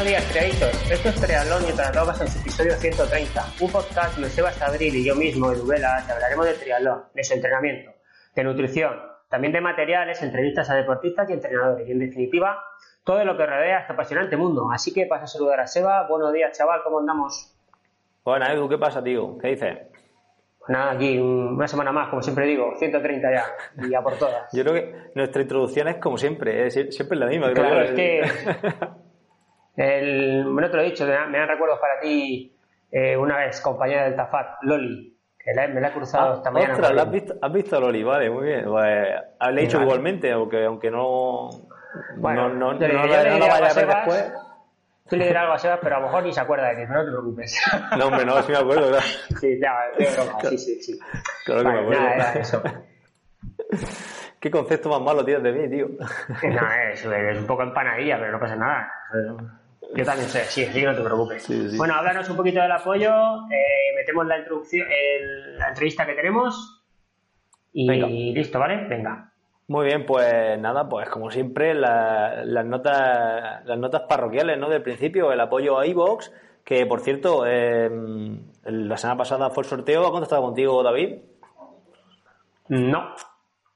Buenos días, triaditos. Esto es Triatlón y otras drogas en su episodio 130. Un podcast donde Sebas Abril y yo mismo, Edu Vela, te hablaremos de triatlón, de su entrenamiento, de nutrición, también de materiales, entrevistas a deportistas y entrenadores y, en definitiva, todo lo que rodea este apasionante mundo. Así que pasa a saludar a Seba. Buenos días, chaval, ¿cómo andamos? Bueno, Edu, ¿qué pasa, tío? ¿Qué dices? Pues nada, aquí una semana más, como siempre digo, 130 ya, y ya por todas. Yo creo que nuestra introducción es como siempre, es siempre la misma. Claro, es que... El, bueno, te lo he dicho, me dan recuerdos para ti eh, una vez, compañera del Tafat, Loli, que me la he cruzado ah, esta mañana. Ostras, ¿has visto, ¿has visto a Loli? Vale, muy bien. Pues, le he dicho igualmente, aunque, aunque no... Bueno, no, no, no, no la vaya a ver después. Tú le dirás algo a Sebas, pero a lo mejor ni se acuerda de ti, no te preocupes. No, hombre, no, sí me acuerdo, claro. Sí, broma, sí, sí, sí. Claro que Vale, me acuerdo. nada, era eso. ¿Qué concepto más malo tienes de mí, tío? No, es, es un poco empanadilla, pero no pasa nada. Yo también sé, sí, sí, no te preocupes. Sí, sí. Bueno, háblanos un poquito del apoyo, eh, metemos la introducción, el- la entrevista que tenemos y Venga. listo, ¿vale? Venga. Muy bien, pues nada, pues como siempre, la- las notas las notas parroquiales, ¿no? Del principio, el apoyo a iVox, que por cierto, eh, la semana pasada fue el sorteo, ¿ha contestado contigo David? No.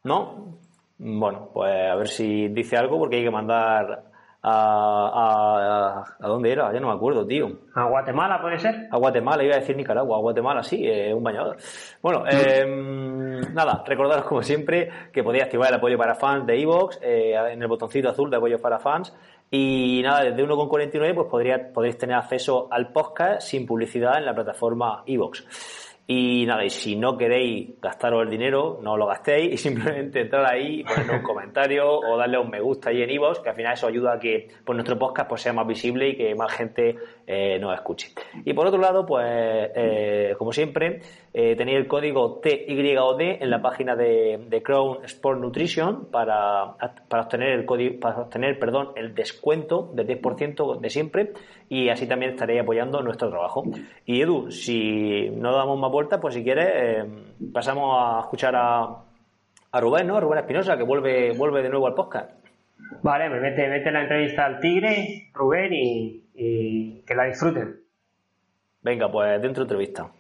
¿No? Bueno, pues a ver si dice algo, porque hay que mandar a... ¿A, a, ¿a dónde era? Ya no me acuerdo, tío. ¿A Guatemala puede ser? A Guatemala, iba a decir Nicaragua, a Guatemala, sí, eh, un bañador. Bueno, eh, nada, recordaros como siempre que podéis activar el apoyo para fans de Evox en el botoncito azul de apoyo para fans. Y nada, desde 1,49 pues podría, podréis tener acceso al podcast sin publicidad en la plataforma Evox. Y nada, y si no queréis gastaros el dinero, no lo gastéis y simplemente entrar ahí y poner un comentario o darle un me gusta ahí en iVoox, que al final eso ayuda a que pues, nuestro podcast pues, sea más visible y que más gente eh, nos escuche. Y por otro lado, pues eh, como siempre, eh, tenéis el código TYOD en la página de, de Crown Sport Nutrition para, para obtener el código, para obtener, perdón, el descuento del 10% de siempre y así también estaréis apoyando nuestro trabajo. Y Edu, si no damos más vueltas, pues si quieres, eh, pasamos a escuchar a, a Rubén, ¿no? Rubén Espinosa, que vuelve, vuelve de nuevo al podcast. Vale, me mete, mete la entrevista al Tigre, Rubén, y, y que la disfruten. Venga, pues dentro entrevista.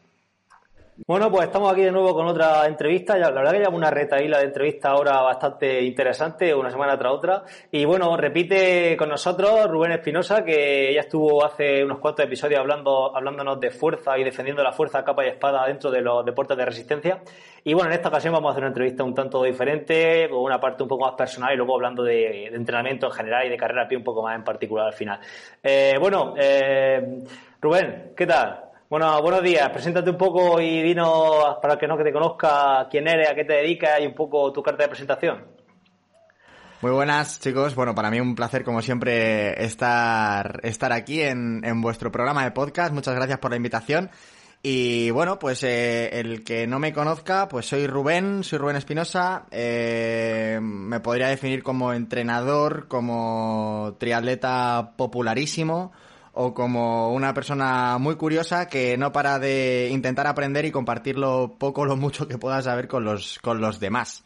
Bueno, pues estamos aquí de nuevo con otra entrevista. La verdad que llevamos una retaíla de entrevista ahora bastante interesante, una semana tras otra. Y bueno, repite con nosotros Rubén Espinosa, que ya estuvo hace unos cuantos episodios hablando, hablándonos de fuerza y defendiendo la fuerza capa y espada dentro de los deportes de resistencia. Y bueno, en esta ocasión vamos a hacer una entrevista un tanto diferente, con una parte un poco más personal y luego hablando de, entrenamiento en general y de carrera un poco más en particular al final. Eh, bueno, eh, Rubén, ¿qué tal? Bueno, buenos días. Preséntate un poco y dinos, para el que no que te conozca, quién eres, a qué te dedicas y un poco tu carta de presentación. Muy buenas chicos, bueno para mí un placer como siempre estar, estar aquí en, en vuestro programa de podcast, muchas gracias por la invitación y bueno pues eh, el que no me conozca pues soy Rubén, soy Rubén Espinosa, eh, me podría definir como entrenador, como triatleta popularísimo o como una persona muy curiosa que no para de intentar aprender y compartir lo poco o lo mucho que pueda saber con los, con los demás.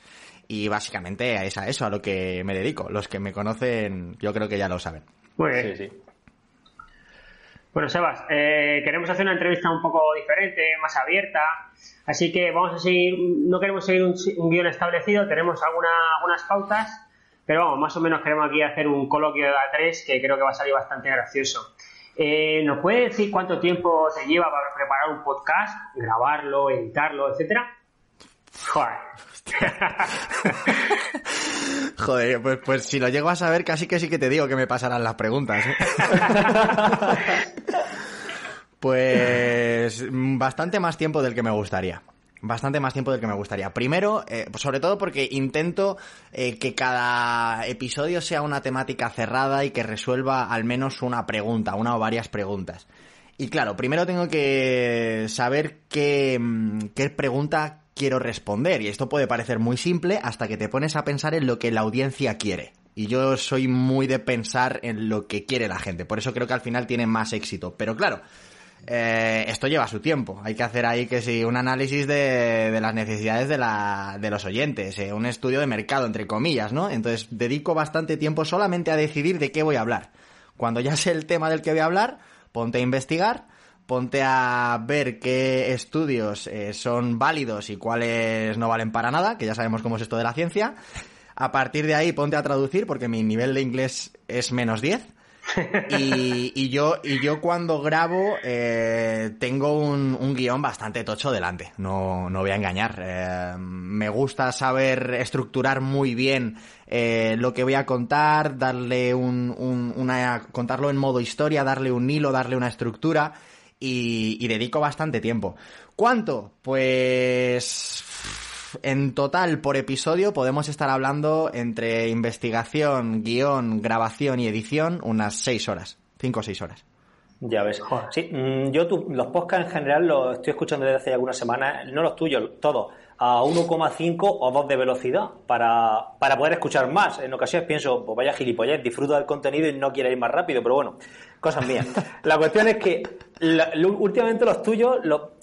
Y básicamente es a eso, a lo que me dedico. Los que me conocen, yo creo que ya lo saben. Muy bien. Sí, sí. Bueno, Sebas, eh, queremos hacer una entrevista un poco diferente, más abierta, así que vamos a seguir, no queremos seguir un, un guion establecido, tenemos alguna, algunas pautas, pero vamos, más o menos queremos aquí hacer un coloquio de A3 que creo que va a salir bastante gracioso. Eh, ¿Nos puede decir cuánto tiempo te lleva para preparar un podcast, grabarlo, editarlo, etcétera? Joder. Joder, pues, pues si lo llego a saber, casi que sí que te digo que me pasarán las preguntas. ¿eh? pues mm, bastante más tiempo del que me gustaría. Bastante más tiempo del que me gustaría. Primero, eh, pues sobre todo porque intento eh, que cada episodio sea una temática cerrada y que resuelva al menos una pregunta, una o varias preguntas. Y claro, primero tengo que saber qué, mm, qué pregunta quiero responder. Y esto puede parecer muy simple hasta que te pones a pensar en lo que la audiencia quiere. Y yo soy muy de pensar en lo que quiere la gente. Por eso creo que al final tiene más éxito. Pero claro, eh, esto lleva su tiempo. Hay que hacer ahí que sí, un análisis de, las necesidades de los oyentes, eh, un estudio de mercado, entre comillas, ¿no? Entonces dedico bastante tiempo solamente a decidir de qué voy a hablar. Cuando ya sé el tema del que voy a hablar, ponte a investigar, ponte a ver qué estudios eh, son válidos y cuáles no valen para nada, que ya sabemos cómo es esto de la ciencia. A partir de ahí, ponte a traducir, porque mi nivel de inglés es menos 10. Y, yo, y yo cuando grabo eh, tengo un, guion bastante tocho delante, no, no voy a engañar. Eh, me gusta saber estructurar muy bien eh, lo que voy a contar, darle un, un, una, contarlo en modo historia, darle un hilo, darle una estructura y, y dedico bastante tiempo. ¿Cuánto? Pues en total por episodio podemos estar hablando entre investigación, guion, grabación y edición unas 6 horas, 5 o 6 horas. Ya ves. Sí, mm, yo los podcasts en general los estoy escuchando desde hace algunas semanas, no los tuyos, todos, a 1,5 o 2 de velocidad para, para poder escuchar más. En ocasiones pienso, pues vaya gilipollez, disfruto del contenido y no quiero ir más rápido, pero bueno, cosas mías. La cuestión es que últimamente los tuyos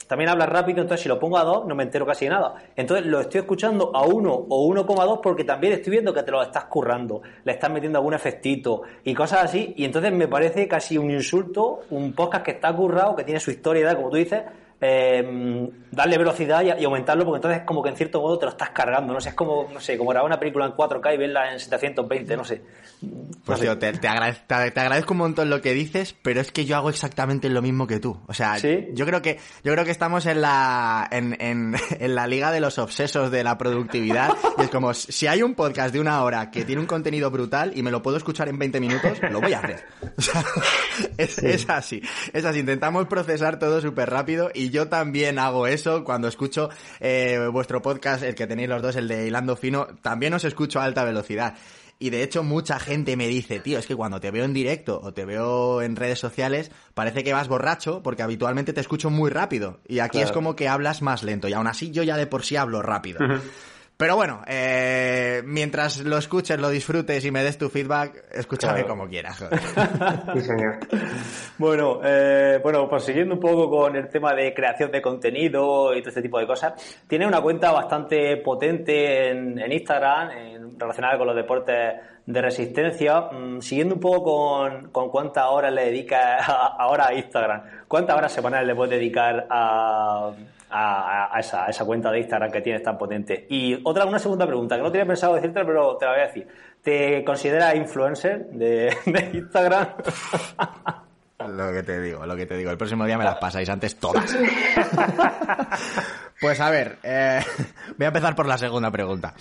también hablas rápido, entonces si lo pongo a 2 no me entero casi de nada. Entonces lo estoy escuchando a 1 o 1,2 porque también estoy viendo que te lo estás currando, le estás metiendo algún efectito y cosas así, y entonces me parece casi un insulto, un podcast que está currado, que tiene su historia, como tú dices, eh, darle velocidad y, aumentarlo, porque entonces como que en cierto modo te lo estás cargando, no sé, es como, no sé, como grabar una película en 4K y verla en 720, no sé. Pues tío, te, te, agradezco un montón lo que dices, pero es que yo hago exactamente lo mismo que tú. O sea, yo creo que, yo creo que estamos en la, en, en, en la liga de los obsesos de la productividad. y es como, si hay un podcast de una hora que tiene un contenido brutal y me lo puedo escuchar en 20 minutos, lo voy a hacer. O sea, es, es así. Es así. Intentamos procesar todo súper rápido y yo también hago eso cuando escucho eh, vuestro podcast, el que tenéis los dos, el de Hilando Fino, también os escucho a alta velocidad. Y de hecho mucha gente me dice, tío, es que cuando te veo en directo o te veo en redes sociales, parece que vas borracho porque habitualmente te escucho muy rápido. Y aquí es como que hablas más lento. Y aún así yo ya de por sí hablo rápido. Pero bueno, eh, mientras lo escuches, lo disfrutes y me des tu feedback, escúchame como quieras. sí, señor. Bueno, eh, bueno, pues siguiendo un poco con el tema de creación de contenido y todo este tipo de cosas, tiene una cuenta bastante potente en, Instagram, en, relacionada con los deportes de resistencia. Mm, siguiendo un poco con, con cuántas horas le dedicas ahora a Instagram, ¿cuántas horas semanales le puedes dedicar a a, esa, cuenta de Instagram que tienes tan potente. Y otra, una segunda pregunta, que no tenía pensado decirte, pero te la voy a decir. ¿Te consideras influencer de Instagram? Lo que te digo, lo que te digo. El próximo día me las pasáis antes todas. pues a ver, eh, voy a empezar por la segunda pregunta.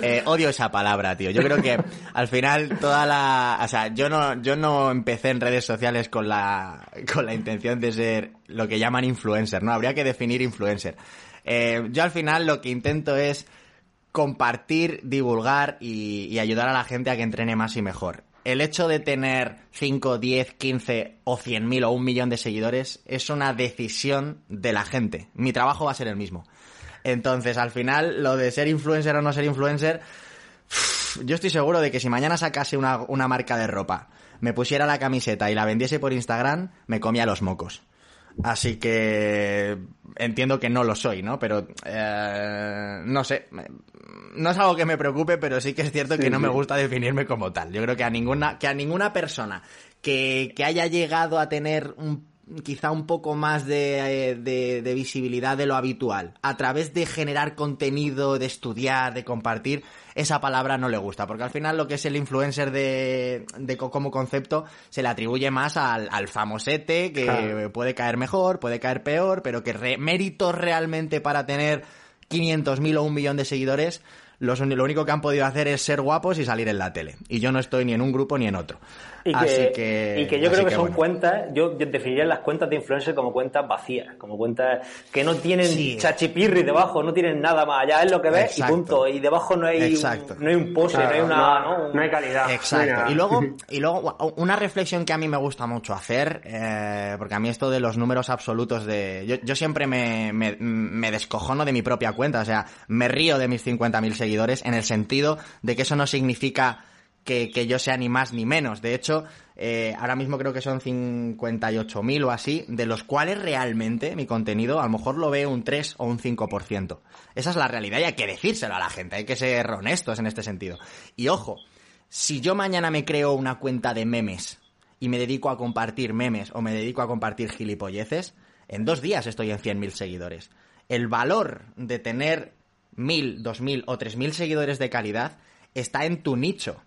Eh, odio esa palabra, tío. Yo creo que al final toda la, o sea, yo no, yo no empecé en redes sociales con la, con la intención de ser lo que llaman influencer, ¿no? Habría que definir influencer. Eh, yo al final lo que intento es compartir, divulgar y, y ayudar a la gente a que entrene más y mejor el hecho de tener 5, 10, 15 o 100 mil o un millón de seguidores es una decisión de la gente. Mi trabajo va a ser el mismo. Entonces, al final, lo de ser influencer o no ser influencer, yo estoy seguro de que si mañana sacase una, una marca de ropa, me pusiera la camiseta y la vendiese por Instagram, me comía los mocos. Así que entiendo que no lo soy, ¿no? Pero eh, no sé, no es algo que me preocupe, pero sí que es cierto que no me gusta definirme como tal. Yo creo que a ninguna que a ninguna persona que, que haya llegado a tener un quizá un poco más de, de, visibilidad de lo habitual, a través de generar contenido, de estudiar, de compartir, esa palabra no le gusta, porque al final lo que es el influencer de, de como concepto se le atribuye más al, al famosete, que puede caer mejor, puede caer peor, pero que méritos realmente para tener 500.000 o un millón de seguidores, lo único que han podido hacer es ser guapos y salir en la tele. Y yo no estoy ni en un grupo ni en otro. Y que, y que yo creo que, son cuentas, yo definiría las cuentas de influencer como cuentas vacías, como cuentas que no tienen chachipirri debajo, no tienen nada más allá, es lo que ves y punto. Y debajo no hay, un, no hay un pose, no hay una... No, hay calidad. Exacto. Y luego, y luego una reflexión que a mí me gusta mucho hacer, eh, porque a mí esto de los números absolutos de... Yo, yo siempre me, me, me descojono de mi propia cuenta, o sea, me río de mis 50.000 seguidores en el sentido de que eso no significa que, que, yo sea ni más ni menos. De hecho, eh, ahora mismo creo que son 58.000 o así, de los cuales realmente mi contenido a lo mejor lo ve un 3 o un 5%. Esa es la realidad y hay que decírselo a la gente, hay que ser honestos en este sentido. Y ojo, si yo mañana me creo una cuenta de memes y me dedico a compartir memes o me dedico a compartir gilipolleces, en dos días estoy en 100.000 seguidores. El valor de tener 1.000, 2.000 o 3.000 seguidores de calidad está en tu nicho.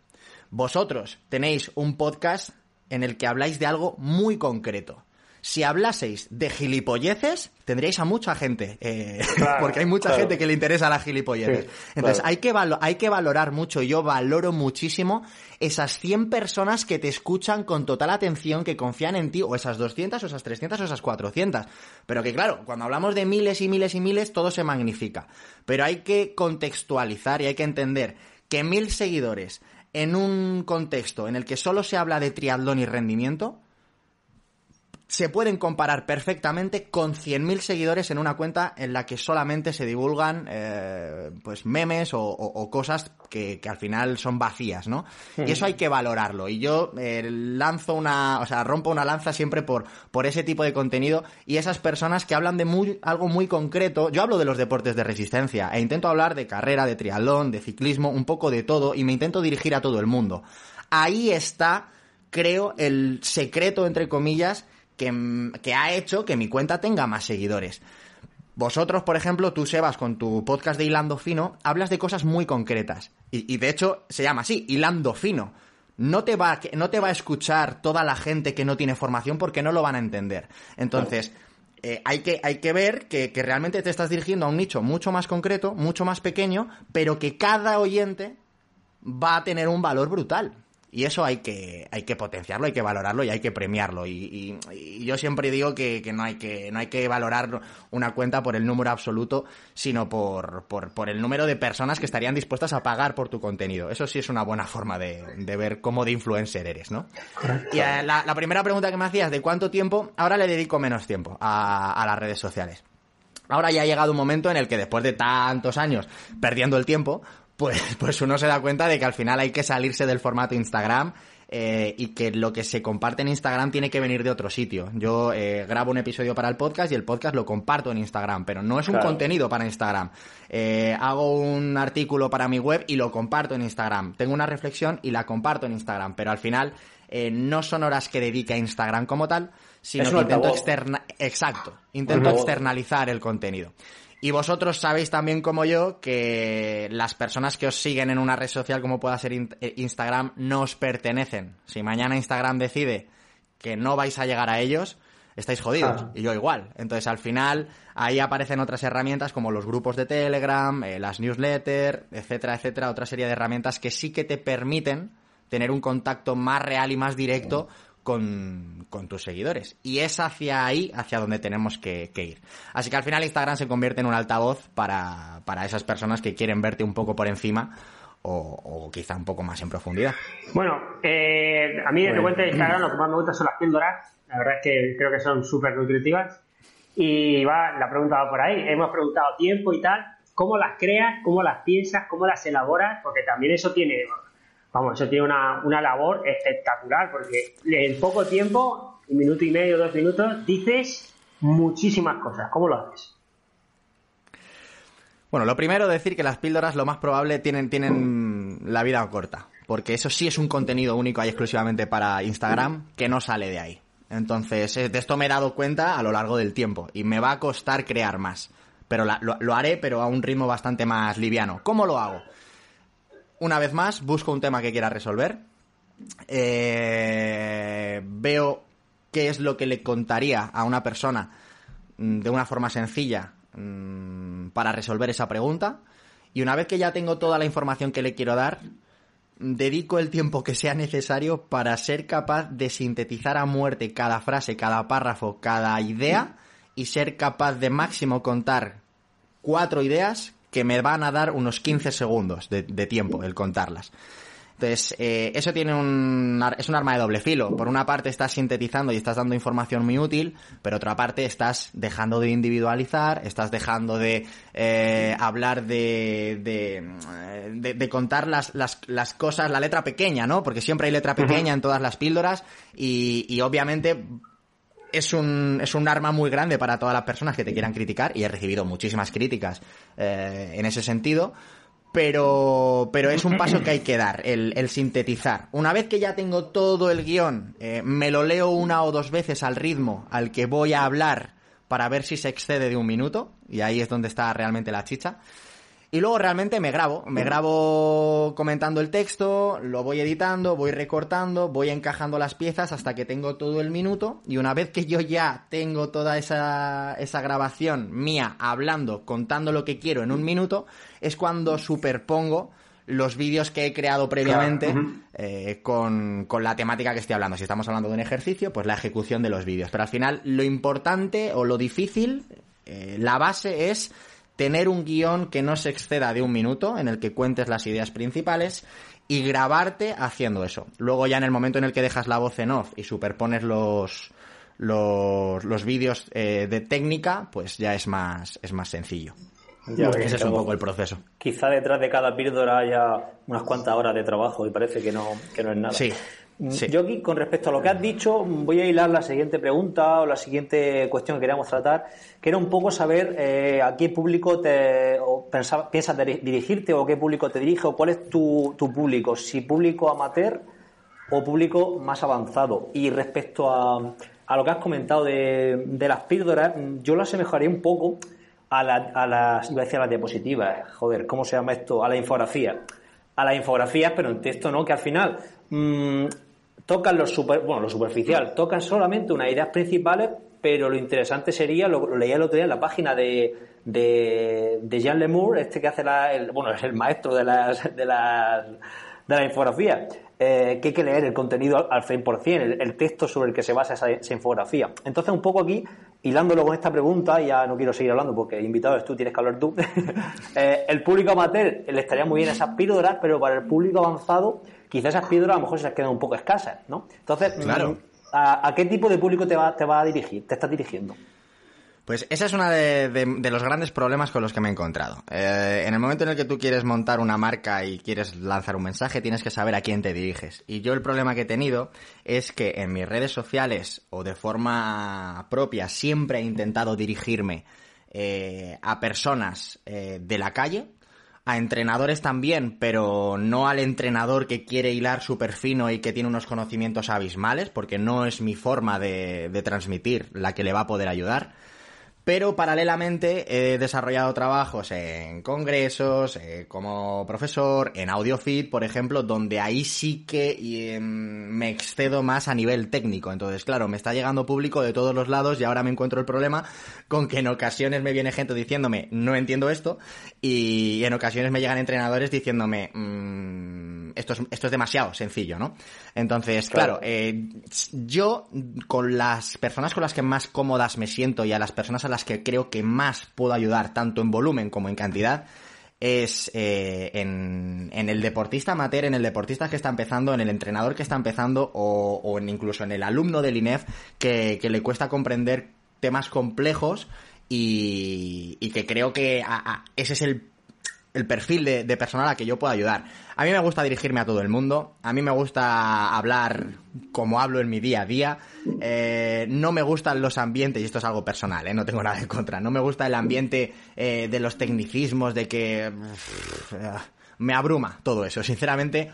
Vosotros tenéis un podcast en el que habláis de algo muy concreto si hablaseis de gilipolleces, tendríais a mucha gente, eh, porque hay mucha gente que le interesa la gilipolleces. Entonces, hay, que hay que valorar mucho, yo valoro muchísimo esas 100 personas que te escuchan con total atención, que confían en ti, o esas 200, o esas 300, o esas 400. Pero que claro, cuando hablamos de miles y miles y miles, todo se magnifica. Pero hay que contextualizar y hay que entender que mil seguidores en un contexto en el que solo se habla de triatlón y rendimiento, se pueden comparar perfectamente con 100.000 seguidores en una cuenta en la que solamente se divulgan eh, pues memes o, cosas que, al final son vacías, ¿no? Y eso hay que valorarlo. Y yo eh, lanzo una, o sea, rompo una lanza siempre por, por ese tipo de contenido y esas personas que hablan de muy, algo muy concreto. Yo hablo de los deportes de resistencia e intento hablar de carrera, de triatlón, de ciclismo, un poco de todo y me intento dirigir a todo el mundo. Ahí está, creo, el secreto, entre comillas, que, ha hecho que mi cuenta tenga más seguidores. Vosotros, por ejemplo, tú, Sebas, con tu podcast de Hilando Fino, hablas de cosas muy concretas. Y, de hecho, se llama así, Hilando Fino. No te, va, no te va a escuchar toda la gente que no tiene formación porque no lo van a entender. Entonces, eh, hay, que, hay que ver que, que realmente te estás dirigiendo a un nicho mucho más concreto, mucho más pequeño, pero que cada oyente va a tener un valor brutal. Y eso hay que, hay que potenciarlo, hay que valorarlo y hay que premiarlo. Y, yo siempre digo que, no, hay que no hay que valorar una cuenta por el número absoluto, sino por, por, el número de personas que estarían dispuestas a pagar por tu contenido. Eso sí es una buena forma de, ver cómo de influencer eres, ¿no? Y eh, la, primera pregunta que me hacías, ¿de cuánto tiempo? Ahora le dedico menos tiempo a, a las redes sociales. Ahora ya ha llegado un momento en el que después de tantos años perdiendo el tiempo, pues, pues uno se da cuenta de que al final hay que salirse del formato Instagram eh, y que lo que se comparte en Instagram tiene que venir de otro sitio. Yo eh, grabo un episodio para el podcast y el podcast lo comparto en Instagram, pero no es un contenido para Instagram. Eh, hago un artículo para mi web y lo comparto en Instagram. Tengo una reflexión y la comparto en Instagram, pero al final no son horas que dedique a Instagram como tal, sino que intento externa exacto, intento externalizar el contenido. Y vosotros sabéis también como yo que las personas que os siguen en una red social como pueda ser eh, Instagram no os pertenecen. Si mañana Instagram decide que no vais a llegar a ellos, estáis jodidos. Y yo igual. Entonces al final ahí aparecen otras herramientas como los grupos de Telegram, eh, las newsletters, etcétera, etcétera, otra serie de herramientas que sí que te permiten tener un contacto más real y más directo con, tus seguidores. Y es hacia ahí, hacia donde tenemos que, ir. Así que al final Instagram se convierte en un altavoz para, para esas personas que quieren verte un poco por encima o, quizá un poco más en profundidad. Bueno, eh, a mí de cuenta de Instagram lo que más me gusta son las píldoras. La verdad es que creo que son súper nutritivas. Y va, la pregunta va por ahí. Hemos preguntado tiempo y tal. ¿Cómo las creas? ¿Cómo las piensas? ¿Cómo las elaboras? Porque también eso tiene vamos, eso tiene una, una labor espectacular, porque en poco tiempo, un minuto y medio, dos minutos, dices muchísimas cosas. ¿Cómo lo haces? Bueno, lo primero decir que las píldoras lo más probable tienen, tienen la vida corta, porque eso sí es un contenido único y exclusivamente para Instagram que no sale de ahí. Entonces, de esto me he dado cuenta a lo largo del tiempo y me va a costar crear más. Pero lo, lo haré, pero a un ritmo bastante más liviano. ¿Cómo lo hago? Una vez más, busco un tema que quiera resolver. Eh, veo qué es lo que le contaría a una persona mm, de una forma sencilla mm, para resolver esa pregunta. Y una vez que ya tengo toda la información que le quiero dar, dedico el tiempo que sea necesario para ser capaz de sintetizar a muerte cada frase, cada párrafo, cada idea y ser capaz de máximo contar cuatro ideas que me van a dar unos 15 segundos de, tiempo el contarlas. Entonces, eh, eso tiene un, es un arma de doble filo. Por una parte estás sintetizando y estás dando información muy útil, pero otra parte estás dejando de individualizar, estás dejando de eh, hablar de, de, de, contar las, las, las, cosas, la letra pequeña, ¿no? Porque siempre hay letra pequeña en todas las píldoras y, y obviamente es un, es un arma muy grande para todas las personas que te quieran criticar y he recibido muchísimas críticas eh, en ese sentido. pero, pero es un paso que hay que dar, el, sintetizar. Una vez que ya tengo todo el guion, eh, me lo leo una o dos veces al ritmo al que voy a hablar para ver si se excede de un minuto, y ahí es donde está realmente la chicha. Y luego realmente me grabo, me grabo comentando el texto, lo voy editando, voy recortando, voy encajando las piezas hasta que tengo todo el minuto y una vez que yo ya tengo toda esa, esa grabación mía hablando, contando lo que quiero en un minuto, es cuando superpongo los vídeos que he creado previamente eh, con, la temática que estoy hablando. Si estamos hablando de un ejercicio, pues la ejecución de los vídeos. Pero al final lo importante o lo difícil, eh, la base es tener un guion que no se exceda de un minuto, en el que cuentes las ideas principales, y grabarte haciendo eso. Luego ya en el momento en el que dejas la voz en off y superpones los, los, vídeos eh, de técnica, pues ya es más, es más sencillo. Ya, ese es un poco el proceso. Quizá detrás de cada píldora haya unas cuantas horas de trabajo y parece que no, que no es nada. Sí, Mm, yo aquí, con respecto a lo que has dicho, voy a hilar la siguiente pregunta o la siguiente cuestión que queríamos tratar, que era un poco saber eh, a qué público te piensas dirigirte o qué público te dirige o cuál es tu, público, si público amateur o público más avanzado. Y respecto a, a lo que has comentado de, de, las píldoras, yo las asemejaría un poco a, la, a las, iba a decir a las diapositivas, joder, ¿cómo se llama esto? A la infografía. A las infografías, pero en texto no, que al final mmm, tocan lo, super, bueno, lo superficial, tocan solamente unas ideas principales, pero lo interesante sería, lo, leía el otro día en la página de, de, de Jean Lemur, este que hace la, el, bueno, es el maestro de las, de las, de la infografía, eh, que hay que leer el contenido al 100%, el, el texto sobre el que se basa esa, infografía. Entonces, un poco aquí, hilándolo con esta pregunta, ya no quiero seguir hablando porque invitado es tú, tienes que hablar tú, eh, el público amateur le estaría muy bien esas píldoras, pero para el público avanzado quizás esas piedras a lo mejor se les quedan un poco escasas, ¿no? Entonces, claro. ¿a, qué tipo de público te va, te va a dirigir, te estás dirigiendo? Pues ese es uno de, los grandes problemas con los que me he encontrado. Eh, en el momento en el que tú quieres montar una marca y quieres lanzar un mensaje, tienes que saber a quién te diriges. Y yo el problema que he tenido es que en mis redes sociales o de forma propia siempre he intentado dirigirme eh, a personas eh, de la calle, a entrenadores también, pero no al entrenador que quiere hilar súper fino y que tiene unos conocimientos abismales, porque no es mi forma de, de transmitir la que le va a poder ayudar pero paralelamente he desarrollado trabajos en congresos, eh, como profesor, en AudioFit, por ejemplo, donde ahí sí que em, me excedo más a nivel técnico. Entonces, claro, me está llegando público de todos los lados y ahora me encuentro el problema con que en ocasiones me viene gente diciéndome, no entiendo esto, y en ocasiones me llegan entrenadores diciéndome, mmm, esto, es, esto es demasiado sencillo, ¿no? Entonces, claro, eh, yo con las personas con las que más cómodas me siento y a las personas a las que creo que más puedo ayudar, tanto en volumen como en cantidad, es eh, en, el deportista amateur, en el deportista que está empezando, en el entrenador que está empezando o, en, incluso en el alumno del INEF que, le cuesta comprender temas complejos y, que creo que ese es el el perfil de, de, persona a que yo puedo ayudar. A mí me gusta dirigirme a todo el mundo, a mí me gusta hablar como hablo en mi día a día, eh, no me gustan los ambientes, y esto es algo personal, eh, no tengo nada en contra, no me gusta el ambiente eh, de los tecnicismos, de que... me abruma todo eso, sinceramente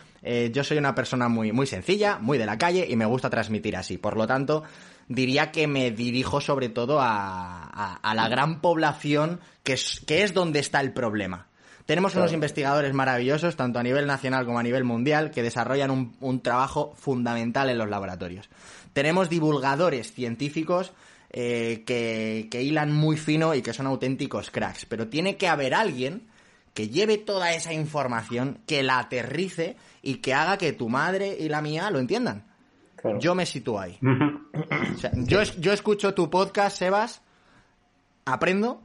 yo soy una persona muy, muy sencilla, muy de la calle y me gusta transmitir así, por lo tanto diría que me dirijo sobre todo a, a, la gran población que es, que es donde está el problema. Tenemos unos investigadores maravillosos, tanto a nivel nacional como a nivel mundial, que desarrollan un, trabajo fundamental en los laboratorios. Tenemos divulgadores científicos eh, que, que hilan muy fino y que son auténticos cracks. Pero tiene que haber alguien que lleve toda esa información, que la aterrice y que haga que tu madre y la mía lo entiendan. Yo me sitúo ahí. yo, yo escucho tu podcast, Sebas, aprendo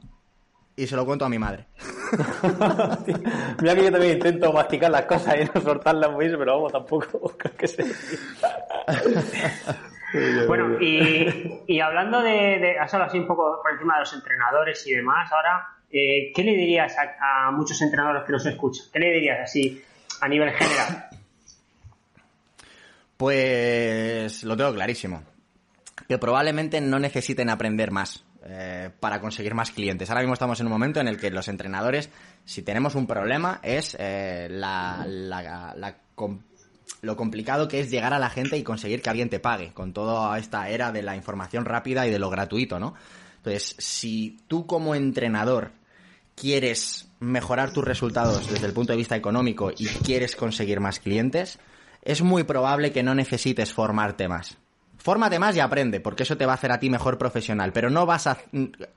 y se lo cuento a mi madre. Mira que yo también intento masticar las cosas y no soltarlas muy, pero vamos, tampoco creo que se... bueno, y, y, hablando de, de, has hablado así un poco por encima de los entrenadores y demás, ahora, eh, ¿qué le dirías a, a, muchos entrenadores que nos escuchan? ¿Qué le dirías así a nivel general? Pues lo tengo clarísimo. Que probablemente no necesiten aprender más eh, para conseguir más clientes. Ahora mismo estamos en un momento en el que los entrenadores, si tenemos un problema, es eh, la, lo complicado que es llegar a la gente y conseguir que alguien te pague, con toda esta era de la información rápida y de lo gratuito, ¿no? Entonces, si tú como entrenador quieres mejorar tus resultados desde el punto de vista económico y quieres conseguir más clientes, es muy probable que no necesites formarte más. Fórmate más y aprende, porque eso te va a hacer a ti mejor profesional. Pero no vas a.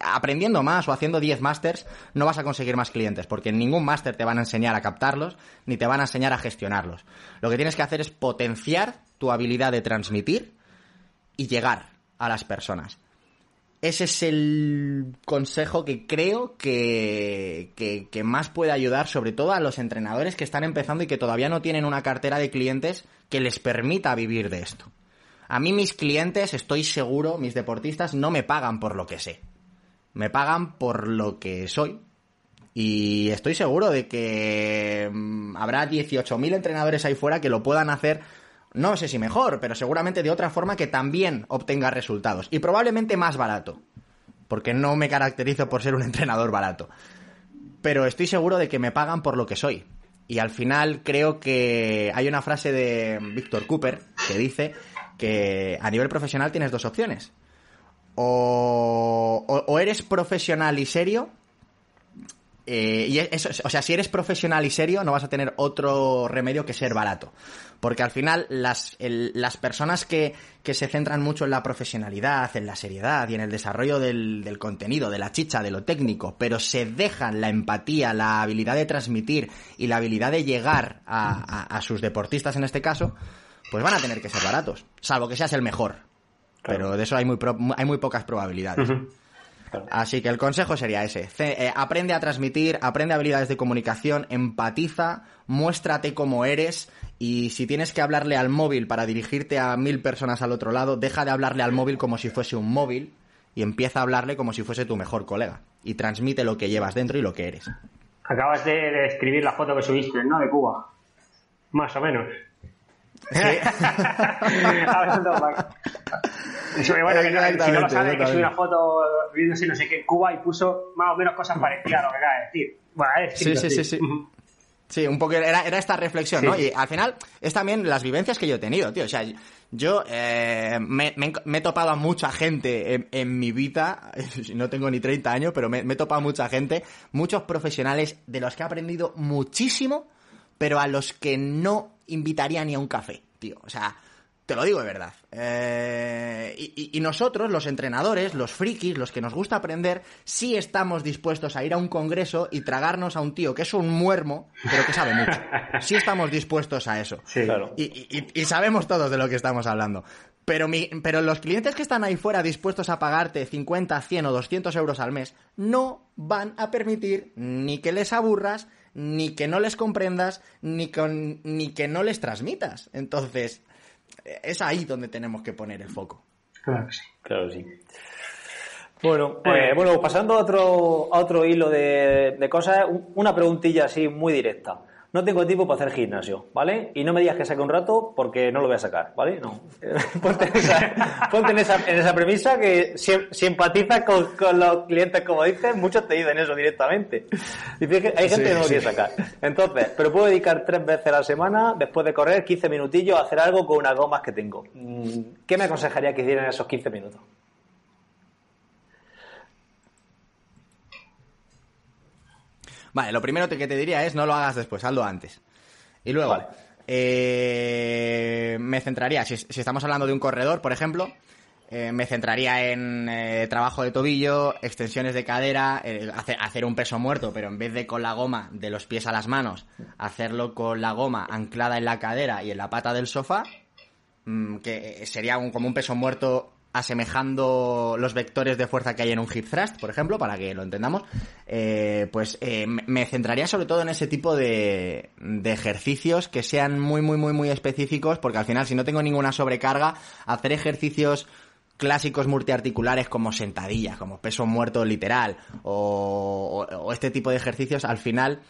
Aprendiendo más o haciendo 10 másters, no vas a conseguir más clientes, porque en ningún máster te van a enseñar a captarlos, ni te van a enseñar a gestionarlos. Lo que tienes que hacer es potenciar tu habilidad de transmitir y llegar a las personas ese es el consejo que creo que, que, más puede ayudar, sobre todo a los entrenadores que están empezando y que todavía no tienen una cartera de clientes que les permita vivir de esto. A mí mis clientes, estoy seguro, mis deportistas, no me pagan por lo que sé. Me pagan por lo que soy. Y estoy seguro de que mm, habrá 18.000 entrenadores ahí fuera que lo puedan hacer no sé si mejor, pero seguramente de otra forma que también obtenga resultados. Y probablemente más barato. Porque no me caracterizo por ser un entrenador barato. Pero estoy seguro de que me pagan por lo que soy. Y al final creo que hay una frase de Víctor Cooper que dice que a nivel profesional tienes dos opciones. O, o, eres profesional y serio eh, y eso, o sea, si eres profesional y serio, no vas a tener otro remedio que ser barato. Porque al final, las, las personas que, que, se centran mucho en la profesionalidad, en la seriedad y en el desarrollo del, del, contenido, de la chicha, de lo técnico, pero se dejan la empatía, la habilidad de transmitir y la habilidad de llegar a, a, sus deportistas en este caso, pues van a tener que ser baratos. Salvo que seas el mejor. Pero de eso hay muy, hay muy pocas probabilidades. Así que el consejo sería ese. Eh, aprende a transmitir, aprende habilidades de comunicación, empatiza, muéstrate como eres y si tienes que hablarle al móvil para dirigirte a mil personas al otro lado, deja de hablarle al móvil como si fuese un móvil y empieza a hablarle como si fuese tu mejor colega. Y transmite lo que llevas dentro y lo que eres. Acabas de, de escribir la foto que subiste, ¿no? De Cuba. Más o menos. Sí. bueno, que no, si no lo sabe, que sube una foto no sé qué en Cuba y puso más o menos cosas parecidas a lo que acaba de decir. Bueno, es sí, sí, sí, sí. Sí, un poco era, era esta reflexión, ¿no? Y al final es también las vivencias que yo he tenido, tío. O sea, yo eh, me, me, he topado a mucha gente en, en, mi vida, no tengo ni 30 años, pero me, me he topado a mucha gente, muchos profesionales de los que he aprendido muchísimo, pero a los que no invitaría ni a un café, tío. O sea, te lo digo de verdad. Eh, y, nosotros, los entrenadores, los frikis, los que nos gusta aprender, sí estamos dispuestos a ir a un congreso y tragarnos a un tío que es un muermo, pero que sabe mucho. Sí estamos dispuestos a eso. Sí, claro. Y, sabemos todos de lo que estamos hablando. Pero, mi, pero los clientes que están ahí fuera dispuestos a pagarte 50, 100 o 200 euros al mes no van a permitir ni que les aburras, ni que no les comprendas, ni, con, ni que no les transmitas. Entonces, es ahí donde tenemos que poner el foco. Claro que sí. Claro sí. Bueno, eh, bueno, pasando a otro, a otro hilo de, de cosas, una preguntilla así muy directa no tengo tiempo para hacer gimnasio, ¿vale? Y no me digas que saque un rato porque no lo voy a sacar, ¿vale? No. ponte, en esa, ponte en, esa, en esa, premisa que si, si empatizas con, con, los clientes, como dices, muchos te dicen eso directamente. Dice que hay gente que no lo quiere sacar. Entonces, pero puedo dedicar tres veces a la semana, después de correr 15 minutillos, a hacer algo con unas gomas que tengo. Mm, ¿Qué me aconsejaría que hicieran esos 15 minutos? Vale, lo primero que te diría es no lo hagas después, hazlo antes. Y luego, eh, me centraría, si, estamos hablando de un corredor, por ejemplo, eh, me centraría en eh, trabajo de tobillo, extensiones de cadera, hacer, hacer, un peso muerto, pero en vez de con la goma de los pies a las manos, hacerlo con la goma anclada en la cadera y en la pata del sofá, mm, que sería como un peso muerto asemejando los vectores de fuerza que hay en un hip thrust, por ejemplo, para que lo entendamos, eh, pues eh, me centraría sobre todo en ese tipo de, de ejercicios que sean muy, muy, muy, muy específicos, porque al final, si no tengo ninguna sobrecarga, hacer ejercicios clásicos multiarticulares como sentadillas, como peso muerto literal, o, o, este tipo de ejercicios, al final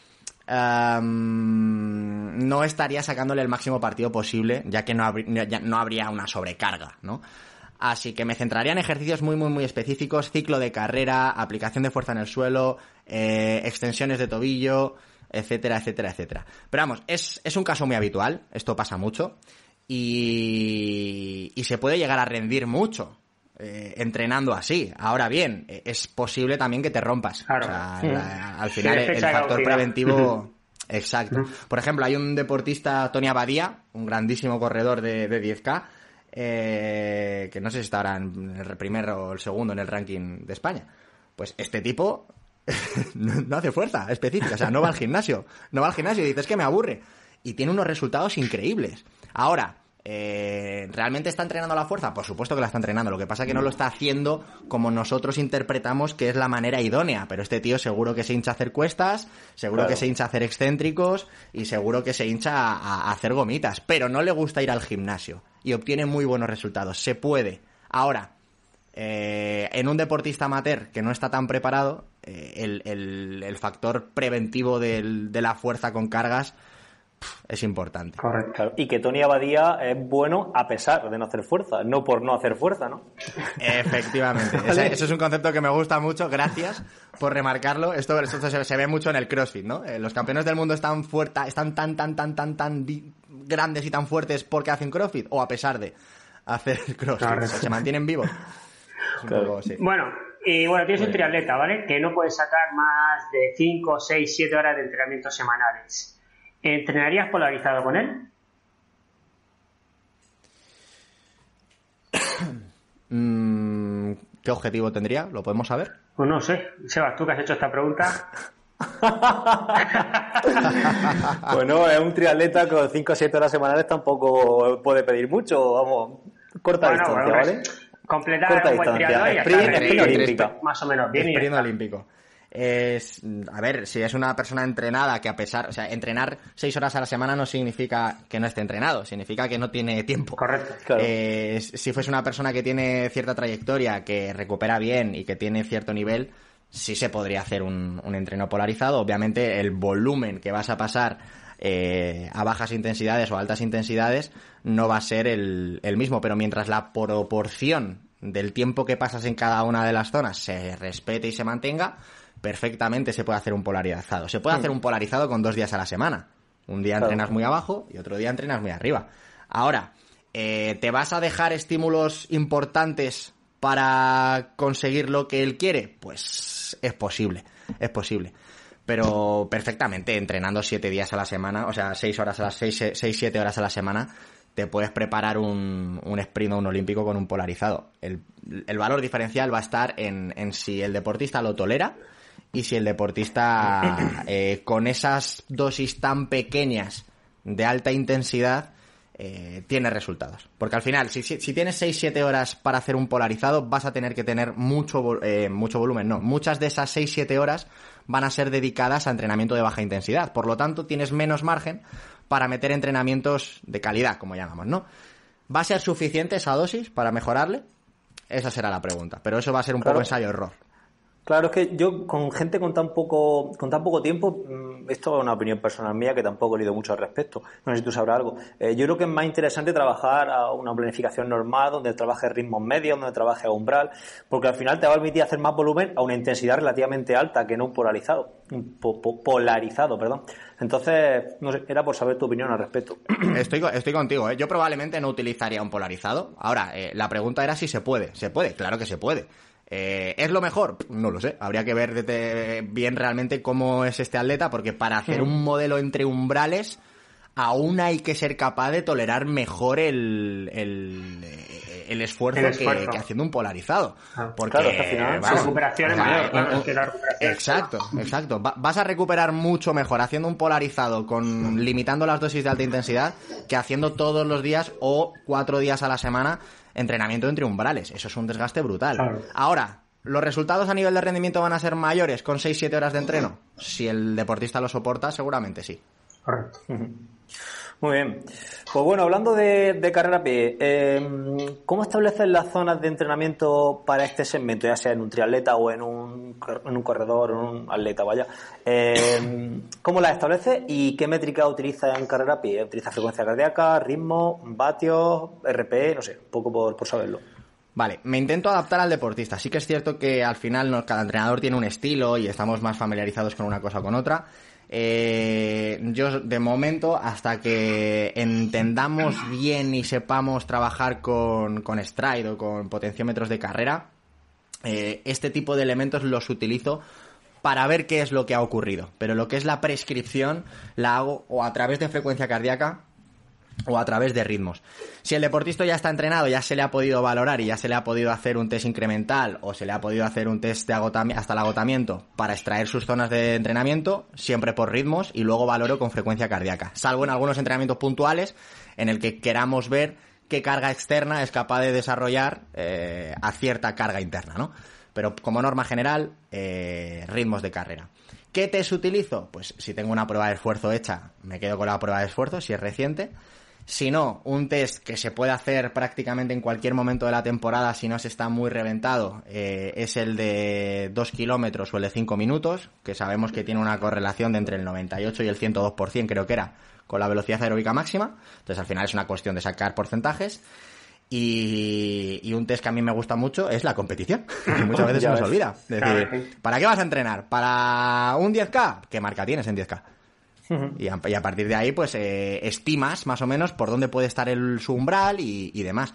no estaría sacándole el máximo partido posible, ya que no, no habría una sobrecarga, ¿no? Así que me centraría en ejercicios muy, muy, muy específicos, ciclo de carrera, aplicación de fuerza en el suelo, eh, extensiones de tobillo, etcétera, etcétera, etcétera. Pero vamos, es, es un caso muy habitual, esto pasa mucho, y, y se puede llegar a rendir mucho. eh, entrenando así. Ahora bien, eh, es posible también que te rompas. Claro. O sea, Sí. la- al Sí, final el, factor preventivo... Exacto. Por ejemplo, hay un deportista, Tony Abadía, un grandísimo corredor de, de 10K, eh, que no sé si estará en el primero o el segundo en el ranking de España. Pues este tipo no, hace fuerza específica, o sea, no va al gimnasio, no va al gimnasio y dices que me aburre. Y tiene unos resultados increíbles. Ahora, eh, ¿realmente está entrenando la fuerza? Por supuesto que la está entrenando, lo que pasa es que no lo está haciendo como nosotros interpretamos que es la manera idónea, pero este tío seguro que se hincha a hacer cuestas, seguro Claro. que se hincha a hacer excéntricos y seguro que se hincha a, a hacer gomitas, pero no le gusta ir al gimnasio y obtiene muy buenos resultados. Se puede. Ahora, eh, en un deportista amateur que no está tan preparado, eh, el, el- el factor preventivo del- de la fuerza con cargas es importante. Correcto. Claro, Y que Tony Abadía es bueno a pesar de no hacer fuerza, no por no hacer fuerza, ¿no? Efectivamente. Ese- eso es un concepto que me gusta mucho. Gracias por remarcarlo. Esto, esto se, se ve mucho en el CrossFit, ¿no? Eh, los campeones del mundo están fuertes, están tan, tan, tan, tan, tan grandes y tan fuertes porque hacen CrossFit o a pesar de hacer CrossFit. Correcto. O sea, se mantienen vivos. Claro. poco. Bueno, y bueno, tienes un triatleta, ¿vale? Que no puede sacar más de 5, 6, 7 horas de entrenamiento semanales. ¿Entrenarías polarizado con él? Mm, ¿Qué objetivo tendría? ¿Lo podemos saber? Pues no sé. Sebas, tú que has hecho esta pregunta. Bueno, es un triatleta con 5 o 7 horas semanales tampoco puede pedir mucho, vamos, corta Bueno, distancia, bueno, ¿vale? Completar Corta un buen distancia. y Sprint, olímpica. Más o menos bien. Sprint está. olímpico. Es, a ver, si es una persona entrenada que a pesar, o sea, entrenar seis horas a la semana no significa que no esté entrenado, significa que no tiene tiempo. Correcto. Claro. Eh, si fuese una persona que tiene cierta trayectoria, que recupera bien y que tiene cierto nivel, sí se podría hacer un, un entreno polarizado. Obviamente el volumen que vas a pasar eh, a bajas intensidades o altas intensidades no va a ser el, el mismo, pero mientras la proporción del tiempo que pasas en cada una de las zonas se respete y se mantenga, perfectamente se puede hacer un polarizado. Se puede hacer un polarizado con dos días a la semana. Un día entrenas muy abajo y otro día entrenas muy arriba. Ahora, eh, ¿te vas a dejar estímulos importantes para conseguir lo que él quiere? Pues es posible, es posible. Pero perfectamente, entrenando siete días a la semana, o sea, seis horas a las seis, seis siete horas a la semana, te puedes preparar un, un sprint o un olímpico con un polarizado. El, el valor diferencial va a estar en, en si el deportista lo tolera y si el deportista eh, con esas dosis tan pequeñas de alta intensidad eh, tiene resultados. Porque al final, si, si, si tienes 6-7 horas para hacer un polarizado, vas a tener que tener mucho, eh, mucho volumen. No, muchas de esas 6-7 horas van a ser dedicadas a entrenamiento de baja intensidad. Por lo tanto, tienes menos margen para meter entrenamientos de calidad, como llamamos, ¿no? ¿Va a ser suficiente esa dosis para mejorarle? Esa será la pregunta. Pero eso va a ser un Claro. poco ensayo-error. Claro, es que yo con gente con tan poco con tan poco tiempo, mm, esto es una opinión personal mía que tampoco he leído mucho al respecto, no sé si tú sabrás algo. Eh, yo creo que es más interesante trabajar a una planificación normal, donde trabaje ritmos medios, donde trabaje a umbral, porque al final te va a permitir hacer más volumen a una intensidad relativamente alta que no un polarizado, un po- po- polarizado, perdón. Entonces, no sé, era por saber tu opinión al respecto. Estoy, estoy contigo, ¿eh? Yo probablemente no utilizaría un polarizado. Ahora, eh, la pregunta era si se puede. ¿Se puede? Claro que se puede. Eh, ¿Es lo mejor? No lo sé. Habría que ver bien realmente cómo es este atleta, porque para hacer un modelo entre umbrales, aún hay que ser capaz de tolerar mejor el, el, el esfuerzo, El que- esfuerzo. Que, haciendo un polarizado. Ah, Porque, claro, al final, Su recuperación es o sea, mayor, claro, un- es que la recuperación- Exacto, exacto. Va- vas a recuperar mucho mejor haciendo un polarizado con limitando las dosis de alta intensidad que haciendo todos los días o cuatro días a la semana entrenamiento entre umbrales. Eso es un desgaste brutal. Claro. Ahora, ¿los resultados a nivel de rendimiento van a ser mayores con 6-7 horas de entreno? Si el deportista lo soporta, seguramente sí. Correcto. Muy bien. Pues bueno, hablando de, de carrera pie, eh, ¿cómo estableces las zonas de entrenamiento para este segmento, ya sea en un triatleta o en un, corredor o en un atleta, vaya? Eh, ¿Cómo las estableces y qué métrica utilizas en carrera pie? ¿Utilizas frecuencia cardíaca, ritmo, vatios, RPE? No sé, un poco por, por saberlo. Vale, me intento adaptar al deportista. Sí que es cierto que al final cada entrenador tiene un estilo y estamos más familiarizados con una cosa o con otra. Eh, yo, de momento, hasta que entendamos bien y sepamos trabajar con, con stride o con potenciómetros de carrera, eh, este tipo de elementos los utilizo para ver qué es lo que ha ocurrido. Pero lo que es la prescripción la hago o a través de frecuencia cardíaca o a través de ritmos. Si el deportista ya está entrenado, ya se le ha podido valorar y ya se le ha podido hacer un test incremental o se le ha podido hacer un test de agotamiento hasta el agotamiento para extraer sus zonas de entrenamiento, siempre por ritmos y luego valoro con frecuencia cardíaca. Salvo en algunos entrenamientos puntuales en el que queramos ver qué carga externa es capaz de desarrollar eh, a cierta carga interna, ¿no? Pero como norma general, eh, ritmos de carrera. ¿Qué test utilizo? Pues si tengo una prueba de esfuerzo hecha, me quedo con la prueba de esfuerzo, si es reciente. Si no, un test que se puede hacer prácticamente en cualquier momento de la temporada si no se está muy reventado eh, es el de 2 kilómetros o el de 5 minutos, que sabemos que tiene una correlación de entre el 98 y el 102%, creo que era, con la velocidad aeróbica máxima. Entonces al final es una cuestión de sacar porcentajes. Y, un test que a mí me gusta mucho es la competición, que muchas veces se nos olvida. Es decir, ¿para qué vas a entrenar? ¿Para un 10K? ¿Qué marca tienes en 10K? Y, a, partir de ahí, pues eh, estimas más o menos por dónde puede estar el, su umbral y, demás.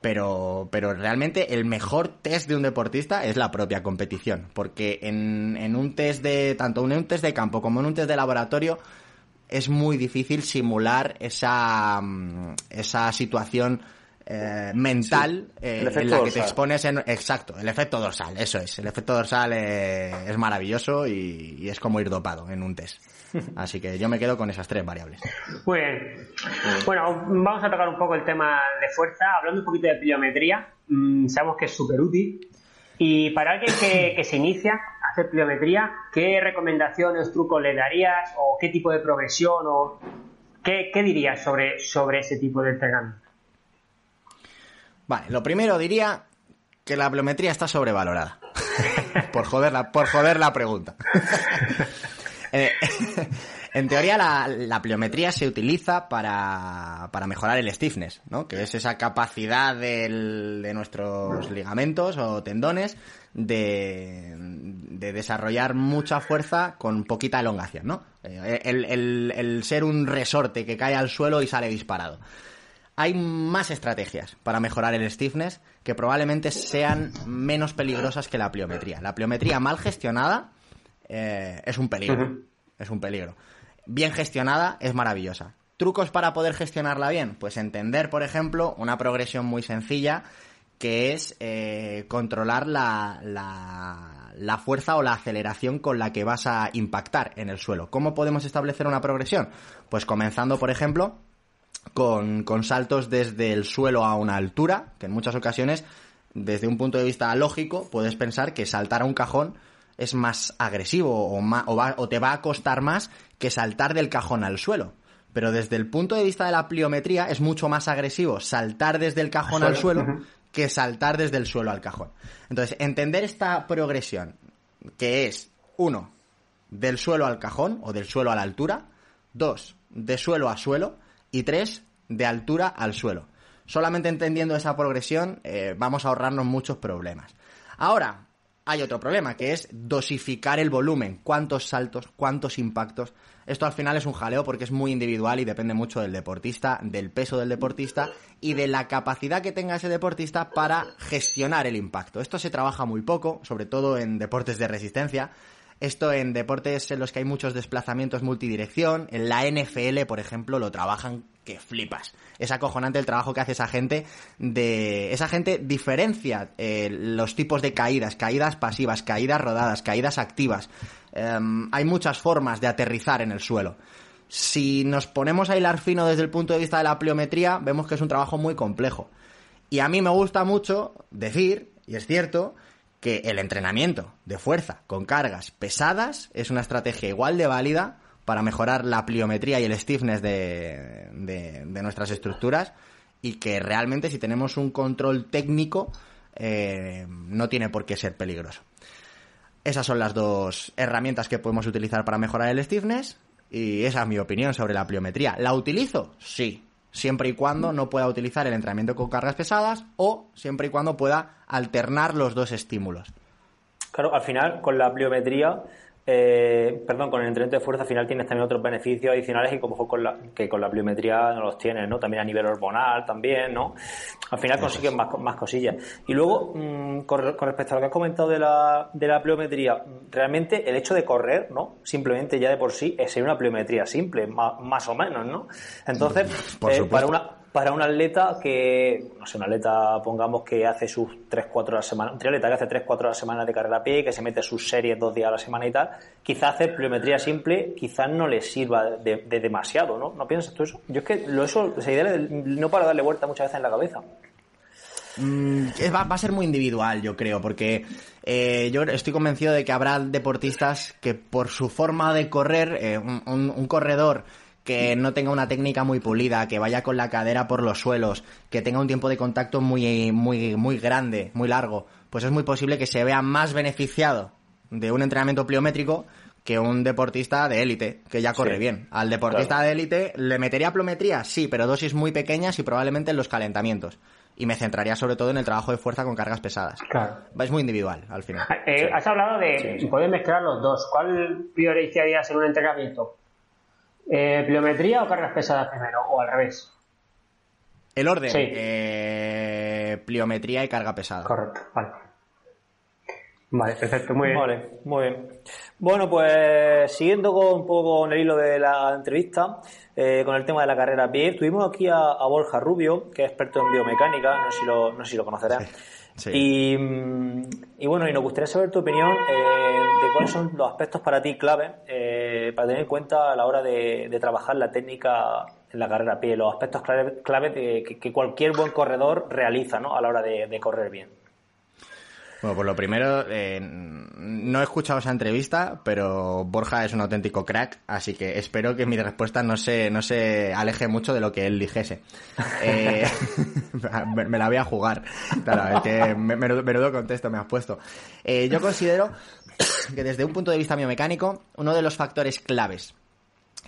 Pero, pero realmente el mejor test de un deportista es la propia competición. Porque en, en un test de, tanto en un test de campo como en un test de laboratorio, es muy difícil simular esa, mm, esa situación eh, mental eh, en la que te expones en... Exacto, el efecto dorsal, eso es. El efecto dorsal es maravilloso y, es como ir dopado en un test. Así que yo me quedo con esas tres variables. Muy bien. Bueno, vamos a tocar un poco el tema de fuerza. Hablando un poquito de pliometría, mm, sabemos que es súper útil. Y para alguien que, se inicia a hacer pliometría, ¿qué recomendaciones, trucos le darías? ¿O qué tipo de progresión? ¿O qué, dirías sobre, sobre ese tipo de entrenamiento? Vale, lo primero diría que la pliometría está sobrevalorada. por, joder la, por joder la pregunta. Eh, en teoría, la, pliometría se utiliza para, mejorar el stiffness, ¿no? Que es esa capacidad de nuestros ligamentos o tendones de, desarrollar mucha fuerza con poquita elongación, ¿no? Eh, el ser un resorte que cae al suelo y sale disparado hay más estrategias para mejorar el stiffness que probablemente sean menos peligrosas que la pliometría. La pliometría mal gestionada eh, es un peligro. Es un peligro. Bien gestionada es maravillosa. ¿Trucos para poder gestionarla bien? Pues entender, por ejemplo, una progresión muy sencilla que es eh, controlar la, la, fuerza o la aceleración con la que vas a impactar en el suelo. ¿Cómo podemos establecer una progresión? Pues comenzando, por ejemplo, con, con saltos desde el suelo a una altura, que en muchas ocasiones, desde un punto de vista lógico, puedes pensar que saltar a un cajón es más agresivo o, o, te va a costar más que saltar del cajón al suelo. Pero desde el punto de vista de la pliometría es mucho más agresivo saltar desde el cajón al suelo que saltar desde el suelo al cajón. Entonces, entender esta progresión, que es, uno, del suelo al cajón o del suelo a la altura, dos, de suelo a suelo, y tres, de altura al suelo. Solamente entendiendo esa progresión eh, vamos a ahorrarnos muchos problemas. Ahora, hay otro problema, que es dosificar el volumen. ¿Cuántos saltos? ¿Cuántos impactos? Esto al final es un jaleo porque es muy individual y depende mucho del deportista, del peso del deportista y de la capacidad que tenga ese deportista para gestionar el impacto. Esto se trabaja muy poco, sobre todo en deportes de resistencia. Esto en deportes en los que hay muchos desplazamientos multidirección, en la NFL, por ejemplo, lo trabajan que flipas. Es acojonante el trabajo que hace esa gente de... Esa gente diferencia eh, los tipos de caídas, caídas pasivas, caídas rodadas, caídas activas. Em, hay muchas formas de aterrizar en el suelo. Si nos ponemos a hilar fino desde el punto de vista de la pliometría, vemos que es un trabajo muy complejo. Y a mí me gusta mucho decir, y es cierto, que el entrenamiento de fuerza con cargas pesadas es una estrategia igual de válida para mejorar la pliometría y el stiffness de, de, nuestras estructuras y que realmente si tenemos un control técnico eh, no tiene por qué ser peligroso. Esas son las dos herramientas que podemos utilizar para mejorar el stiffness y esa es mi opinión sobre la pliometría. ¿La utilizo? Sí. Siempre y cuando no pueda utilizar el entrenamiento con cargas pesadas o siempre y cuando pueda alternar los dos estímulos. Claro, al final, con la pliometría, eh, perdón, con el entrenamiento de fuerza al final tienes también otros beneficios adicionales y como con la, que con la pliometría no los tienes, ¿no? También a nivel hormonal, también, ¿no? Al final consigues más, más cosillas. Y luego, mm, con, respecto a lo que has comentado de la, de la pliometría, realmente el hecho de correr, ¿no? Simplemente ya de por sí es una pliometría simple, más, más o menos, ¿no? Entonces, eh, para una para un atleta que, no sé, un atleta, pongamos que hace sus 3-4 horas a semana, un triatleta que hace 3-4 horas a semana de carrera a pie, que se mete sus series dos días a la semana y tal, quizás hacer pliometría simple, quizás no le sirva de, demasiado, ¿no? ¿No piensas tú eso? Yo es que lo eso, esa idea no para darle vuelta muchas veces en la cabeza. Mm, va, a ser muy individual, yo creo, porque eh, yo estoy convencido de que habrá deportistas que por su forma de correr, eh, un corredor que no tenga una técnica muy pulida, que vaya con la cadera por los suelos, que tenga un tiempo de contacto muy, muy, muy grande, muy largo, pues es muy posible que se vea más beneficiado de un entrenamiento pliométrico que un deportista de élite, que ya corre bien. Al deportista de élite le metería plometría, sí, pero dosis muy pequeñas y probablemente en los calentamientos. Y me centraría sobre todo en el trabajo de fuerza con cargas pesadas. Claro. Es muy individual, al final. Eh, has hablado de poder mezclar los dos. ¿Cuál priorizarías en un entrenamiento? Eh, ¿Pliometría o cargas pesadas primero? ¿O al revés? El orden. Eh, pliometría y carga pesada. Correcto, vale. Vale, perfecto, muy bien. Vale, muy bien. Bueno, pues siguiendo con un poco con el hilo de la entrevista, eh, con el tema de la carrera a pie, tuvimos aquí a, Borja Rubio, que es experto en biomecánica, no sé si lo, no sé si lo conocerás. Y, bueno, y nos gustaría saber tu opinión eh, de cuáles son los aspectos para ti clave eh, para tener en cuenta a la hora de, trabajar la técnica en la carrera a pie, los aspectos clave, clave que, cualquier buen corredor realiza ¿no? a la hora de correr bien. Bueno, pues lo primero, eh, no he escuchado esa entrevista, pero Borja es un auténtico crack, así que espero que mi respuesta no se, no se aleje mucho de lo que él dijese. Eh, me, la voy a jugar. Claro, es que menudo, contexto me has puesto. Eh, yo considero que desde un punto de vista biomecánico, uno de los factores claves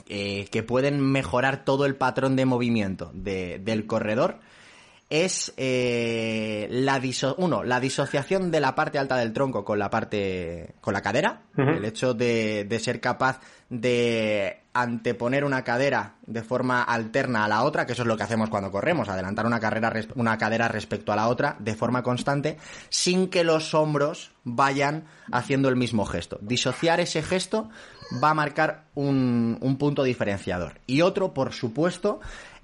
que pueden mejorar todo el patrón de movimiento del corredor es eh, la uno, la disociación de la parte alta del tronco con la parte, con la cadera, el hecho de, de, ser capaz de anteponer una cadera de forma alterna a la otra, que eso es lo que hacemos cuando corremos, adelantar una, carrera, una cadera respecto a la otra de forma constante, sin que los hombros vayan haciendo el mismo gesto. Disociar ese gesto va a marcar un, un punto diferenciador. Y otro, por supuesto,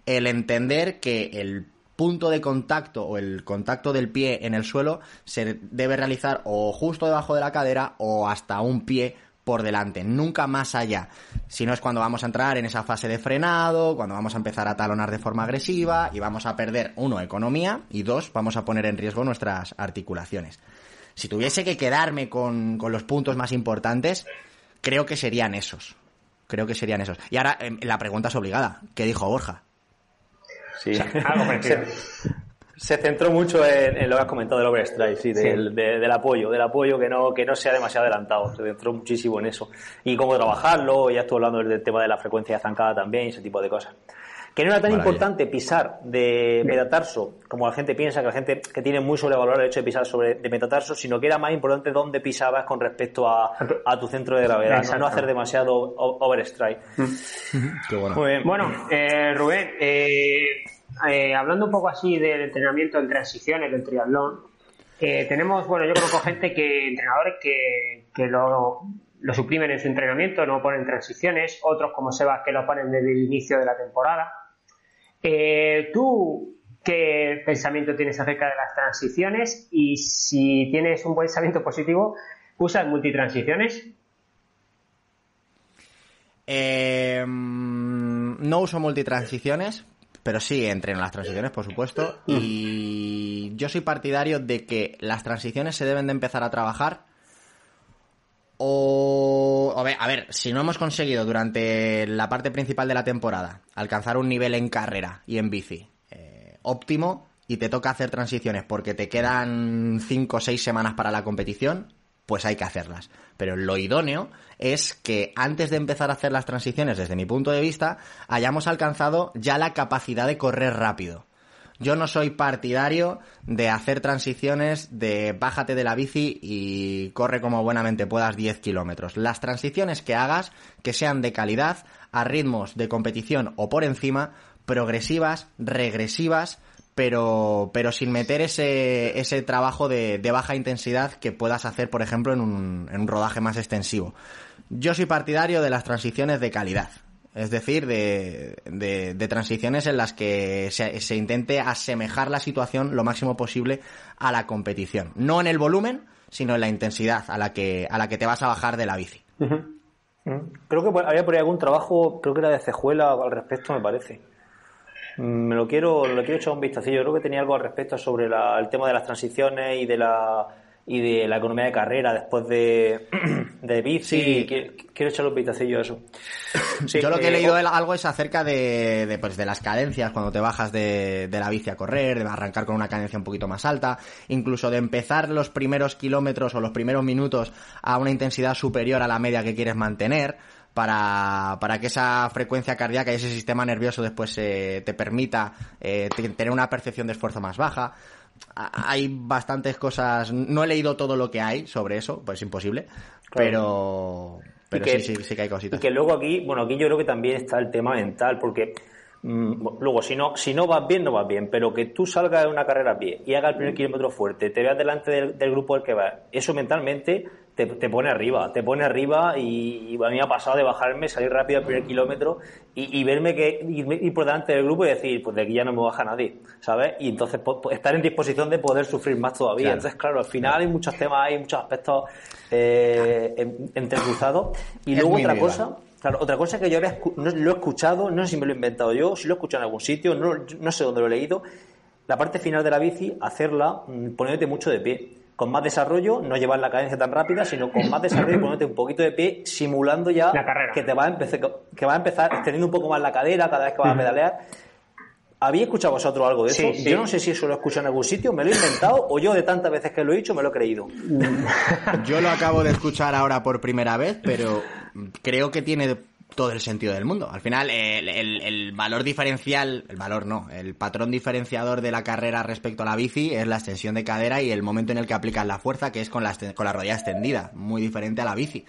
el entender que el punto de contacto o el contacto del pie en el suelo se debe realizar o justo debajo de la cadera o hasta un pie por delante, nunca más allá. Si no es cuando vamos a entrar en esa fase de frenado, cuando vamos a empezar a talonar de forma agresiva y vamos a perder, uno, economía y dos, vamos a poner en riesgo nuestras articulaciones. Si tuviese que quedarme con, con los puntos más importantes, creo que serían esos. Creo que serían esos. Y ahora em, la pregunta es obligada. ¿Qué dijo Borja? Sí, se, centró mucho en, lo que has comentado del overstrike, sí, del, apoyo, del apoyo que no, que no sea demasiado adelantado. Se centró muchísimo en eso. Y cómo trabajarlo, ya estuvo hablando del tema de la frecuencia zancada también y ese tipo de cosas. Que no era tan importante pisar de metatarso, como la gente piensa, que la gente que tiene muy sobrevalorado el hecho de pisar sobre de metatarso, sino que era más importante dónde pisabas con respecto a, tu centro de gravedad, no, hacer demasiado overstrike. Muy bien. Bueno, eh, Rubén, eh, eh, hablando un poco así del entrenamiento en transiciones del triatlón, eh, tenemos, bueno, yo conozco gente que, entrenadores que, que lo, lo, suprimen en su entrenamiento, no ponen transiciones, otros como Sebas que lo ponen desde el inicio de la temporada. Eh, ¿Tú qué pensamiento tienes acerca de las transiciones? Y si tienes un pensamiento positivo, ¿usas multitransiciones? no uso multitransiciones, pero sí, entreno las transiciones, por supuesto. Y yo soy partidario de que las transiciones se deben de empezar a trabajar. O, a ver, a ver, si no hemos conseguido durante la parte principal de la temporada alcanzar un nivel en carrera y en bici eh, óptimo y te toca hacer transiciones porque te quedan 5 o 6 semanas para la competición, pues hay que hacerlas. Pero lo idóneo es que antes de empezar a hacer las transiciones, desde mi punto de vista, hayamos alcanzado ya la capacidad de correr rápido. Yo no soy partidario de hacer transiciones de bájate de la bici y corre como buenamente puedas 10 kilómetros. Las transiciones que hagas, que sean de calidad, a ritmos de competición o por encima, progresivas, regresivas, pero, pero sin meter ese, ese trabajo de, de baja intensidad que puedas hacer, por ejemplo, en un, en un rodaje más extensivo. Yo soy partidario de las transiciones de calidad. Es decir, de, de, transiciones en las que se, se, intente asemejar la situación lo máximo posible a la competición. No en el volumen, sino en la intensidad a la que, a la que te vas a bajar de la bici. Creo que había por ahí algún trabajo, creo que era de Cejuela al respecto, me parece. Me lo quiero, lo quiero echar un vistazo. Yo creo que tenía algo al respecto sobre el tema de las transiciones y de la y de la economía de carrera después de, de bici. Quiero echarle un vistacillo a eso. Yo lo que he leído algo es acerca de, de, pues, de las cadencias cuando te bajas de, de, la bici a correr, de arrancar con una cadencia un poquito más alta, incluso de empezar los primeros kilómetros o los primeros minutos a una intensidad superior a la media que quieres mantener. Para, para, que esa frecuencia cardíaca y ese sistema nervioso después eh, te permita eh, tener una percepción de esfuerzo más baja hay bastantes cosas. No he leído todo lo que hay sobre eso, pues es imposible. Pero, pero sí, sí, sí que hay cositas. Y que luego aquí, bueno, aquí yo creo que también está el tema mental, porque mm, luego, si no, si no vas bien, no vas bien, pero que tú salgas de una carrera a pie y hagas el primer kilómetro fuerte, te veas delante del, del grupo al que vas, eso mentalmente te, pone arriba, te pone arriba y, a mí me ha pasado de bajarme, salir rápido al primer kilómetro y, verme que ir, por delante del grupo y decir, pues de aquí ya no me baja nadie, ¿sabes? Y entonces estar en disposición de poder sufrir más todavía. Entonces, claro, al final hay muchos temas, hay muchos aspectos eh, entrecruzados. Y luego otra cosa, Claro, otra cosa que yo no, lo he escuchado, no sé si me lo he inventado yo, si lo he escuchado en algún sitio, no, no sé dónde lo he leído, la parte final de la bici, hacerla mm, poniéndote mucho de pie con más desarrollo, no llevar la cadencia tan rápida, sino con más desarrollo, ponerte un poquito de pie, simulando ya que te va a empezar, que va a empezar extendiendo un poco más la cadera cada vez que vas a pedalear. ¿Había escuchado vosotros algo de eso? Yo no sé si eso lo he escuchado en algún sitio, me lo he inventado o yo de tantas veces que lo he dicho me lo he creído. Yo lo acabo de escuchar ahora por primera vez, pero creo que tiene todo el sentido del mundo. Al final, el, valor diferencial, el valor no, el patrón diferenciador de la carrera respecto a la bici es la extensión de cadera y el momento en el que aplicas la fuerza, que es con la, con la rodilla extendida, muy diferente a la bici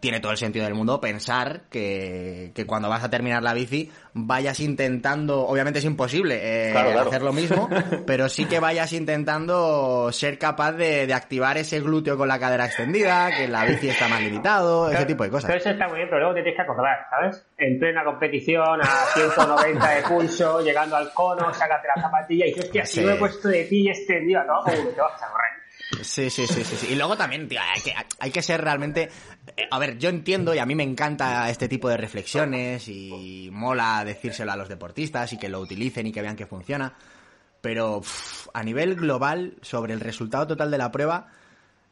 tiene todo el sentido del mundo pensar que, que, cuando vas a terminar la bici vayas intentando, obviamente es imposible eh, hacer lo mismo, pero sí que vayas intentando ser capaz de, de, activar ese glúteo con la cadera extendida, que la bici está más limitado, ese tipo de cosas. Pero eso está muy bien, pero luego te tienes que acordar, ¿sabes? En plena competición, a 190 de pulso, llegando al cono, sácate la zapatilla y dices, hostia, si me he puesto de ti extendido, ¿no? te vas a correr. Sí, sí, sí, sí, Y luego también, tío, hay que, hay que ser realmente... Eh, a ver, yo entiendo y a mí me encanta este tipo de reflexiones y mola decírselo a los deportistas y que lo utilicen y que vean que funciona. Pero a nivel global, sobre el resultado total de la prueba,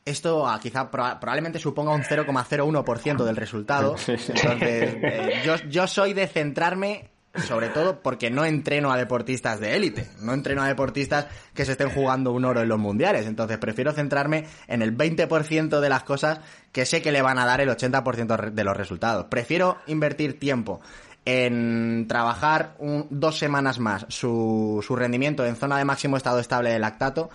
esto ah, quizá probablemente suponga un 0,01% del resultado. Entonces, eh, yo, yo soy de centrarme sobre todo porque no entreno a deportistas de élite, no entreno a deportistas que se estén jugando un oro en los mundiales, entonces prefiero centrarme en el 20% de las cosas que sé que le van a dar el 80% de los resultados. Prefiero invertir tiempo en trabajar dos semanas más su, su rendimiento en zona de máximo estado estable de lactato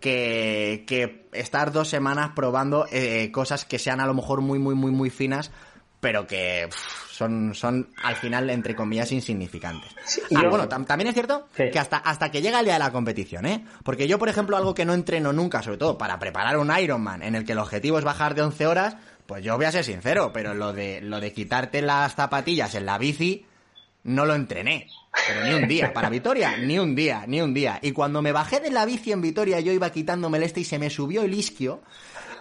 que, que estar dos semanas probando eh, cosas que sean a lo mejor muy, muy, muy, muy finas pero que son, son al final, entre comillas, insignificantes. ah, bueno, también es cierto que hasta, hasta que llega el día de la competición, ¿eh? Porque yo, por ejemplo, algo que no entreno nunca, sobre todo para preparar un Ironman, en el que el objetivo es bajar de 11 horas, pues yo voy a ser sincero, pero lo de, lo de quitarte las zapatillas en la bici, no lo entrené. Pero ni un día. Para Vitoria, ni un día, ni un día. Y cuando me bajé de la bici en Vitoria, yo iba quitándome el este y se me subió el isquio.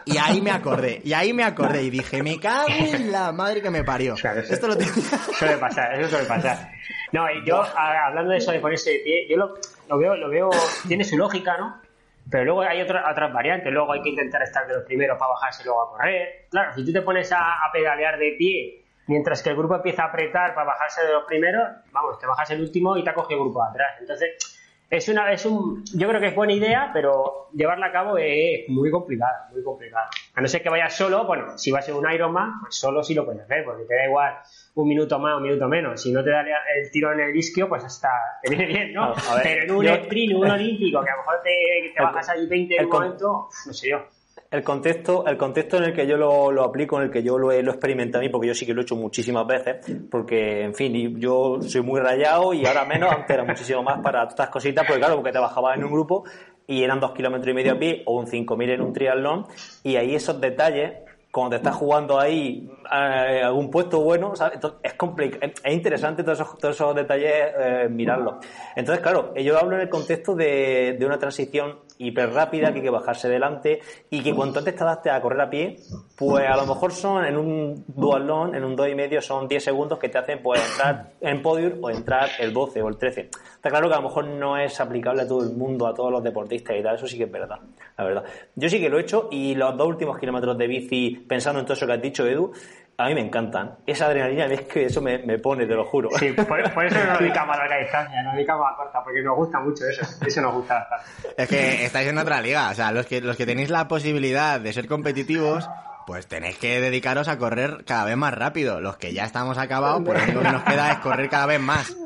Y ahí me acordé, y ahí me acordé y dije, me cago en la madre que me parió. Esto lo tenía. Suele pasar, eso suele pasar. No, y yo, hablando de eso de ponerse de pie, yo lo, lo, veo, lo veo, tiene su lógica, ¿no? Pero luego hay otra, otras variantes, luego hay que intentar estar de los primeros para bajarse luego a correr. Claro, si tú te pones a, a pedalear de pie mientras que el grupo empieza a apretar para bajarse de los primeros, vamos, te bajas el último y te ha cogido el grupo atrás. Entonces, es una, es un, yo creo que es buena idea, pero llevarla a cabo es muy complicada, muy complicada. A no ser que vayas solo, bueno, si vas en un Ironman, pues solo sí lo puedes hacer, porque te da igual un minuto más o un minuto menos. Si no te da el tiro en el isquio, pues hasta te viene bien, ¿no? pero en un sprint, un olímpico, que a lo mejor te, te bajas ahí 20 en un momento, no sé yo el contexto, el contexto en el que yo lo, aplico, en el que yo lo he, lo experimentado a mí, porque yo sí que lo he hecho muchísimas veces, porque, en fin, yo soy muy rayado y ahora menos, antes era muchísimo más para estas cositas, porque claro, porque te bajabas en un grupo y eran dos kilómetros y medio a pie o un 5.000 en un triatlón, y ahí esos detalles cuando te estás jugando ahí eh, algún puesto bueno, ¿sabes? es complicado, es interesante todos esos, todos esos detalles eh, mirarlos. Entonces, claro, yo hablo en el contexto de, de una transición hiper rápida, que hay que bajarse delante y que cuanto antes te adaptes a correr a pie, pues a lo mejor son en un dual long, en un 2 y medio, son 10 segundos que te hacen pues entrar en podium o entrar el 12 o el 13. Está claro que a lo mejor no es aplicable a todo el mundo, a todos los deportistas y tal, eso sí que es verdad, la verdad. Yo sí que lo he hecho y los dos últimos kilómetros de bici, pensando en todo eso que has dicho, Edu, a mí me encantan. Esa adrenalina, es que eso me, pone, te lo juro. Sí, por, eso nos dedicamos a larga distancia, nos dedicamos a corta, porque nos gusta mucho eso. Eso nos gusta bastante. Es que estáis en otra liga. O sea, los que, los que tenéis la posibilidad de ser competitivos, pues tenéis que dedicaros a correr cada vez más rápido. Los que ya estamos acabados, pues lo único que nos queda es correr cada vez más.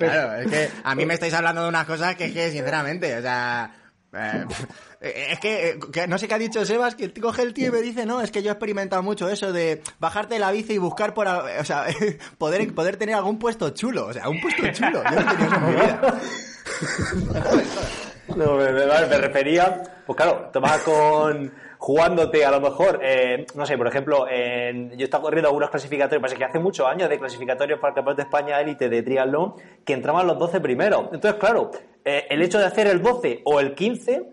Claro, es que a mí me estáis hablando de unas cosas que es que, sinceramente, o sea eh, es eh, que, no sé qué ha dicho Sebas, que coge el tío y me dice, no, es que yo he experimentado mucho eso de bajarte la bici y buscar por, o sea, poder, poder tener algún puesto chulo, o sea, un puesto chulo, yo no tenía eso en mi vida. No, me, refería, pues claro, te con jugándote a lo mejor, no sé, por ejemplo, en, yo he estado corriendo algunos clasificatorios, pasa que hace muchos años de clasificatorios para el Campeonato de España élite de triatlón, que entraban los 12 primeros. Entonces, claro, eh, el hecho de hacer el 12 o el 15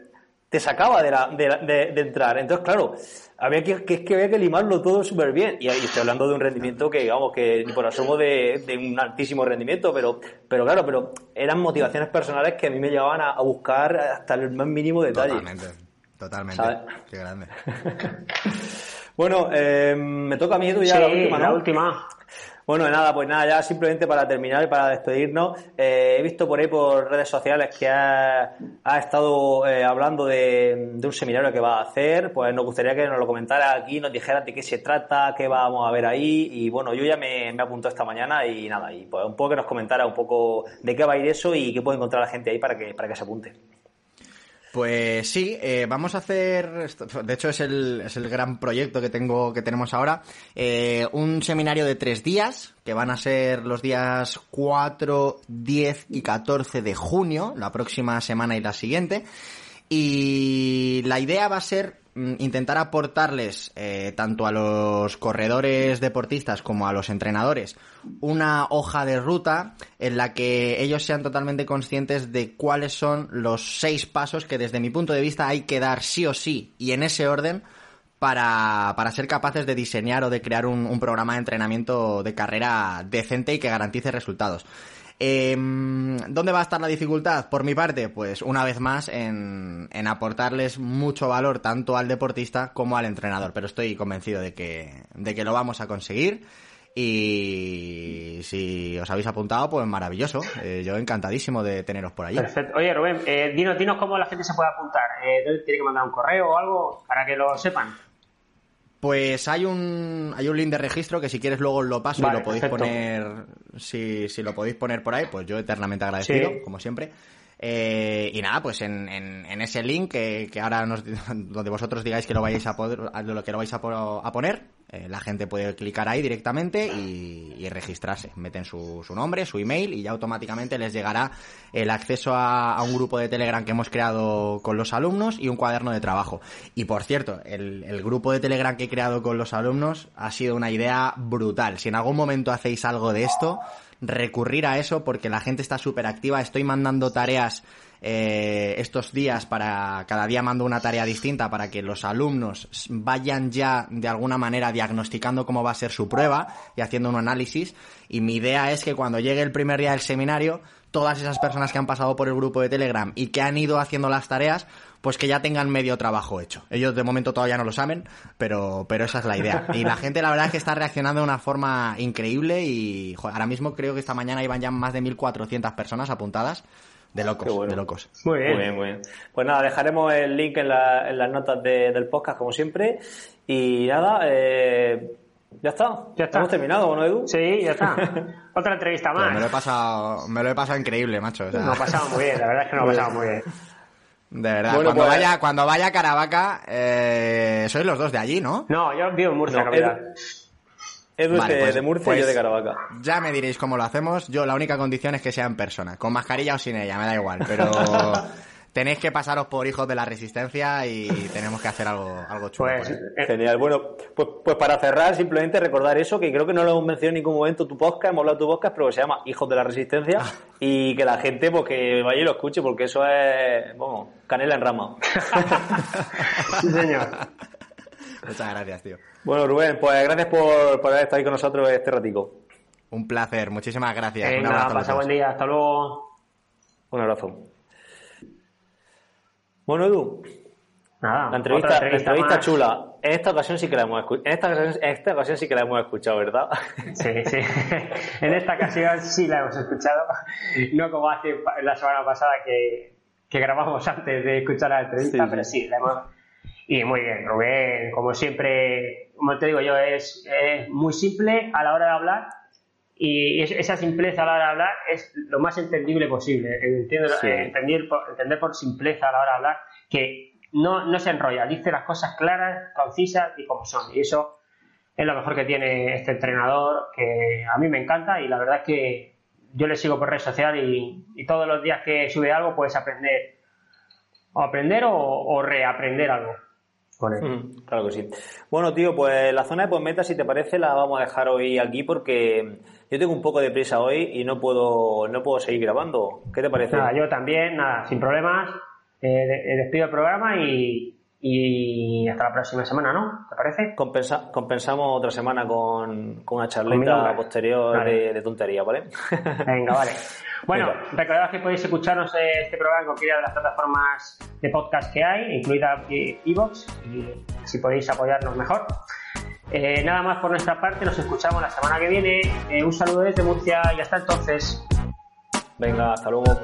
te sacaba de, la, de, de, entrar. Entonces, claro, había que, que, que había que limarlo todo súper bien. Y ahí estoy hablando de un rendimiento que, digamos, que por asomo de, de, un altísimo rendimiento, pero, pero claro, pero eran motivaciones personales que a mí me llevaban a, buscar hasta el más mínimo detalle. Totalmente, totalmente. Qué grande. bueno, eh, me toca a mí, Edu, ya la última, La última. Bueno, nada, pues nada, ya simplemente para terminar y para despedirnos, eh, he visto por ahí por redes sociales que ha, estado eh, hablando de, un seminario que va a hacer, pues nos gustaría que nos lo comentara aquí, nos dijera de qué se trata, qué vamos a ver ahí, y bueno, yo ya me, me apuntado esta mañana y nada, y pues un poco que nos comentara un poco de qué va a ir eso y qué puede encontrar la gente ahí para que, para que se apunte. Pues sí, eh, vamos a hacer, de hecho es el, es el gran proyecto que tengo, que tenemos ahora, eh, un seminario de tres días, que van a ser los días 4, 10 y 14 de junio, la próxima semana y la siguiente. Y la idea va a ser intentar aportarles eh, tanto a los corredores deportistas como a los entrenadores una hoja de ruta en la que ellos sean totalmente conscientes de cuáles son los seis pasos que desde mi punto de vista hay que dar sí o sí y en ese orden para, para ser capaces de diseñar o de crear un, un programa de entrenamiento de carrera decente y que garantice resultados. Eh, ¿Dónde va a estar la dificultad? Por mi parte, pues una vez más en, aportarles mucho valor tanto al deportista como al entrenador, pero estoy convencido de que, de que lo vamos a conseguir. Y si os habéis apuntado, pues maravilloso. Eh, yo encantadísimo de teneros por allí. Perfecto. Oye, Rubén, eh, dinos, dinos cómo la gente se puede apuntar. Eh, ¿Tiene que mandar un correo o algo para que lo sepan? Pues hay un, hay un link de registro que si quieres luego lo paso y lo podéis poner, si, si lo podéis poner por ahí, pues yo eternamente agradecido, como siempre. Eh, y nada, pues en, en, ese link que, ahora nos, donde vosotros digáis que lo vais a poder, lo que lo vais a, a poner, eh, la gente puede clicar ahí directamente y, registrarse. Meten su, su, nombre, su email y ya automáticamente les llegará el acceso a, un grupo de Telegram que hemos creado con los alumnos y un cuaderno de trabajo. Y por cierto, el, el grupo de Telegram que he creado con los alumnos ha sido una idea brutal. Si en algún momento hacéis algo de esto, recurrir a eso porque la gente está súper activa. Estoy mandando tareas eh, estos días para cada día mando una tarea distinta para que los alumnos vayan ya de alguna manera diagnosticando cómo va a ser su prueba y haciendo un análisis y mi idea es que cuando llegue el primer día del seminario todas esas personas que han pasado por el grupo de Telegram y que han ido haciendo las tareas pues que ya tengan medio trabajo hecho. Ellos de momento todavía no lo saben, pero, pero esa es la idea. Y la gente la verdad es que está reaccionando de una forma increíble y ahora mismo creo que esta mañana iban ya más de 1.400 personas apuntadas De locos, bueno. de locos. Muy bien. Muy bien, muy bien. Pues nada, dejaremos el link en, la- en las notas de- del podcast, como siempre. Y nada, eh, ya está. Ya está. Hemos terminado, ¿no, Edu? Sí, ya está. Otra entrevista Pero me lo he más. pasado, me lo he pasado increíble, macho. o sea, Nos lo pasamos muy bien, la verdad es que nos lo pasamos muy bien. De verdad, Bueno, cuando pues- vaya, cuando vaya a Caravaca, eh, sois los dos de allí, ¿no? No, yo vivo en Murcia, No. Edu es Vale, de, pues- de Murcia y pues- yo de Caravaca. Ya me diréis cómo lo hacemos. Yo la única condición es que sea en persona, con mascarilla o sin ella, me da igual. Pero tenéis que pasaros por hijos de la resistencia y tenemos que hacer algo, algo chulo. Pues, eh, Genial. Bueno, pues, pues para cerrar, simplemente recordar eso, que creo que no lo hemos mencionado en ningún momento tu podcast, hemos hablado de tu podcast, pero que se llama Hijos de la Resistencia, Ah. y que la gente pues que vaya y lo escuche, porque eso es, vamos, canela en rama. sí, señor. Muchas gracias, tío. Bueno, Rubén, pues gracias por, por haber estado ahí con nosotros este ratico. Un placer, muchísimas gracias. Un Venga, abrazo los pasa buen día. Hasta luego. Un abrazo. Bueno, Edu, Nada, la entrevista, la chula. En esta ocasión sí que la hemos escuchado. En esta ocasión, en esta ocasión sí que la hemos escuchado, ¿verdad? Sí, sí. en esta ocasión sí la hemos escuchado. No como hace la semana pasada que, que grabamos antes de escuchar la entrevista, Sí, pero sí. sí, la hemos. Y muy bien, Rubén, como siempre, como te digo yo, es, es muy simple a la hora de hablar y es- esa simpleza a la hora de hablar es lo más entendible posible. Entiendo, Sí. eh, entender, por, entender por simpleza a la hora de hablar que no, no se enrolla, dice las cosas claras, concisas y como son. Y eso es lo mejor que tiene este entrenador, que a mí me encanta y la verdad es que yo le sigo por red social y, y todos los días que sube algo puedes aprender o aprender o, o reaprender algo con él. Mm, Claro que sí. Bueno, tío, pues la zona de postmeta, si te parece, la vamos a dejar hoy aquí porque yo tengo un poco de prisa hoy y no puedo, no puedo seguir grabando. ¿Qué te parece? Nada, yo también, nada, sin problemas, eh, eh, despido el programa y, y hasta la próxima semana, ¿no? ¿Te parece? Compensa- compensamos otra semana con, con una charleta nombre. posterior Vale. de, de tontería, ¿vale? Venga, vale. Bueno, Venga. recordad que podéis escucharnos eh, este programa en cualquiera de las plataformas de podcast que hay, incluida Evox, y así podéis apoyarnos mejor. Eh, nada más por nuestra parte, nos escuchamos la semana que viene. Eh, un saludo desde Murcia y hasta entonces. Venga, hasta luego.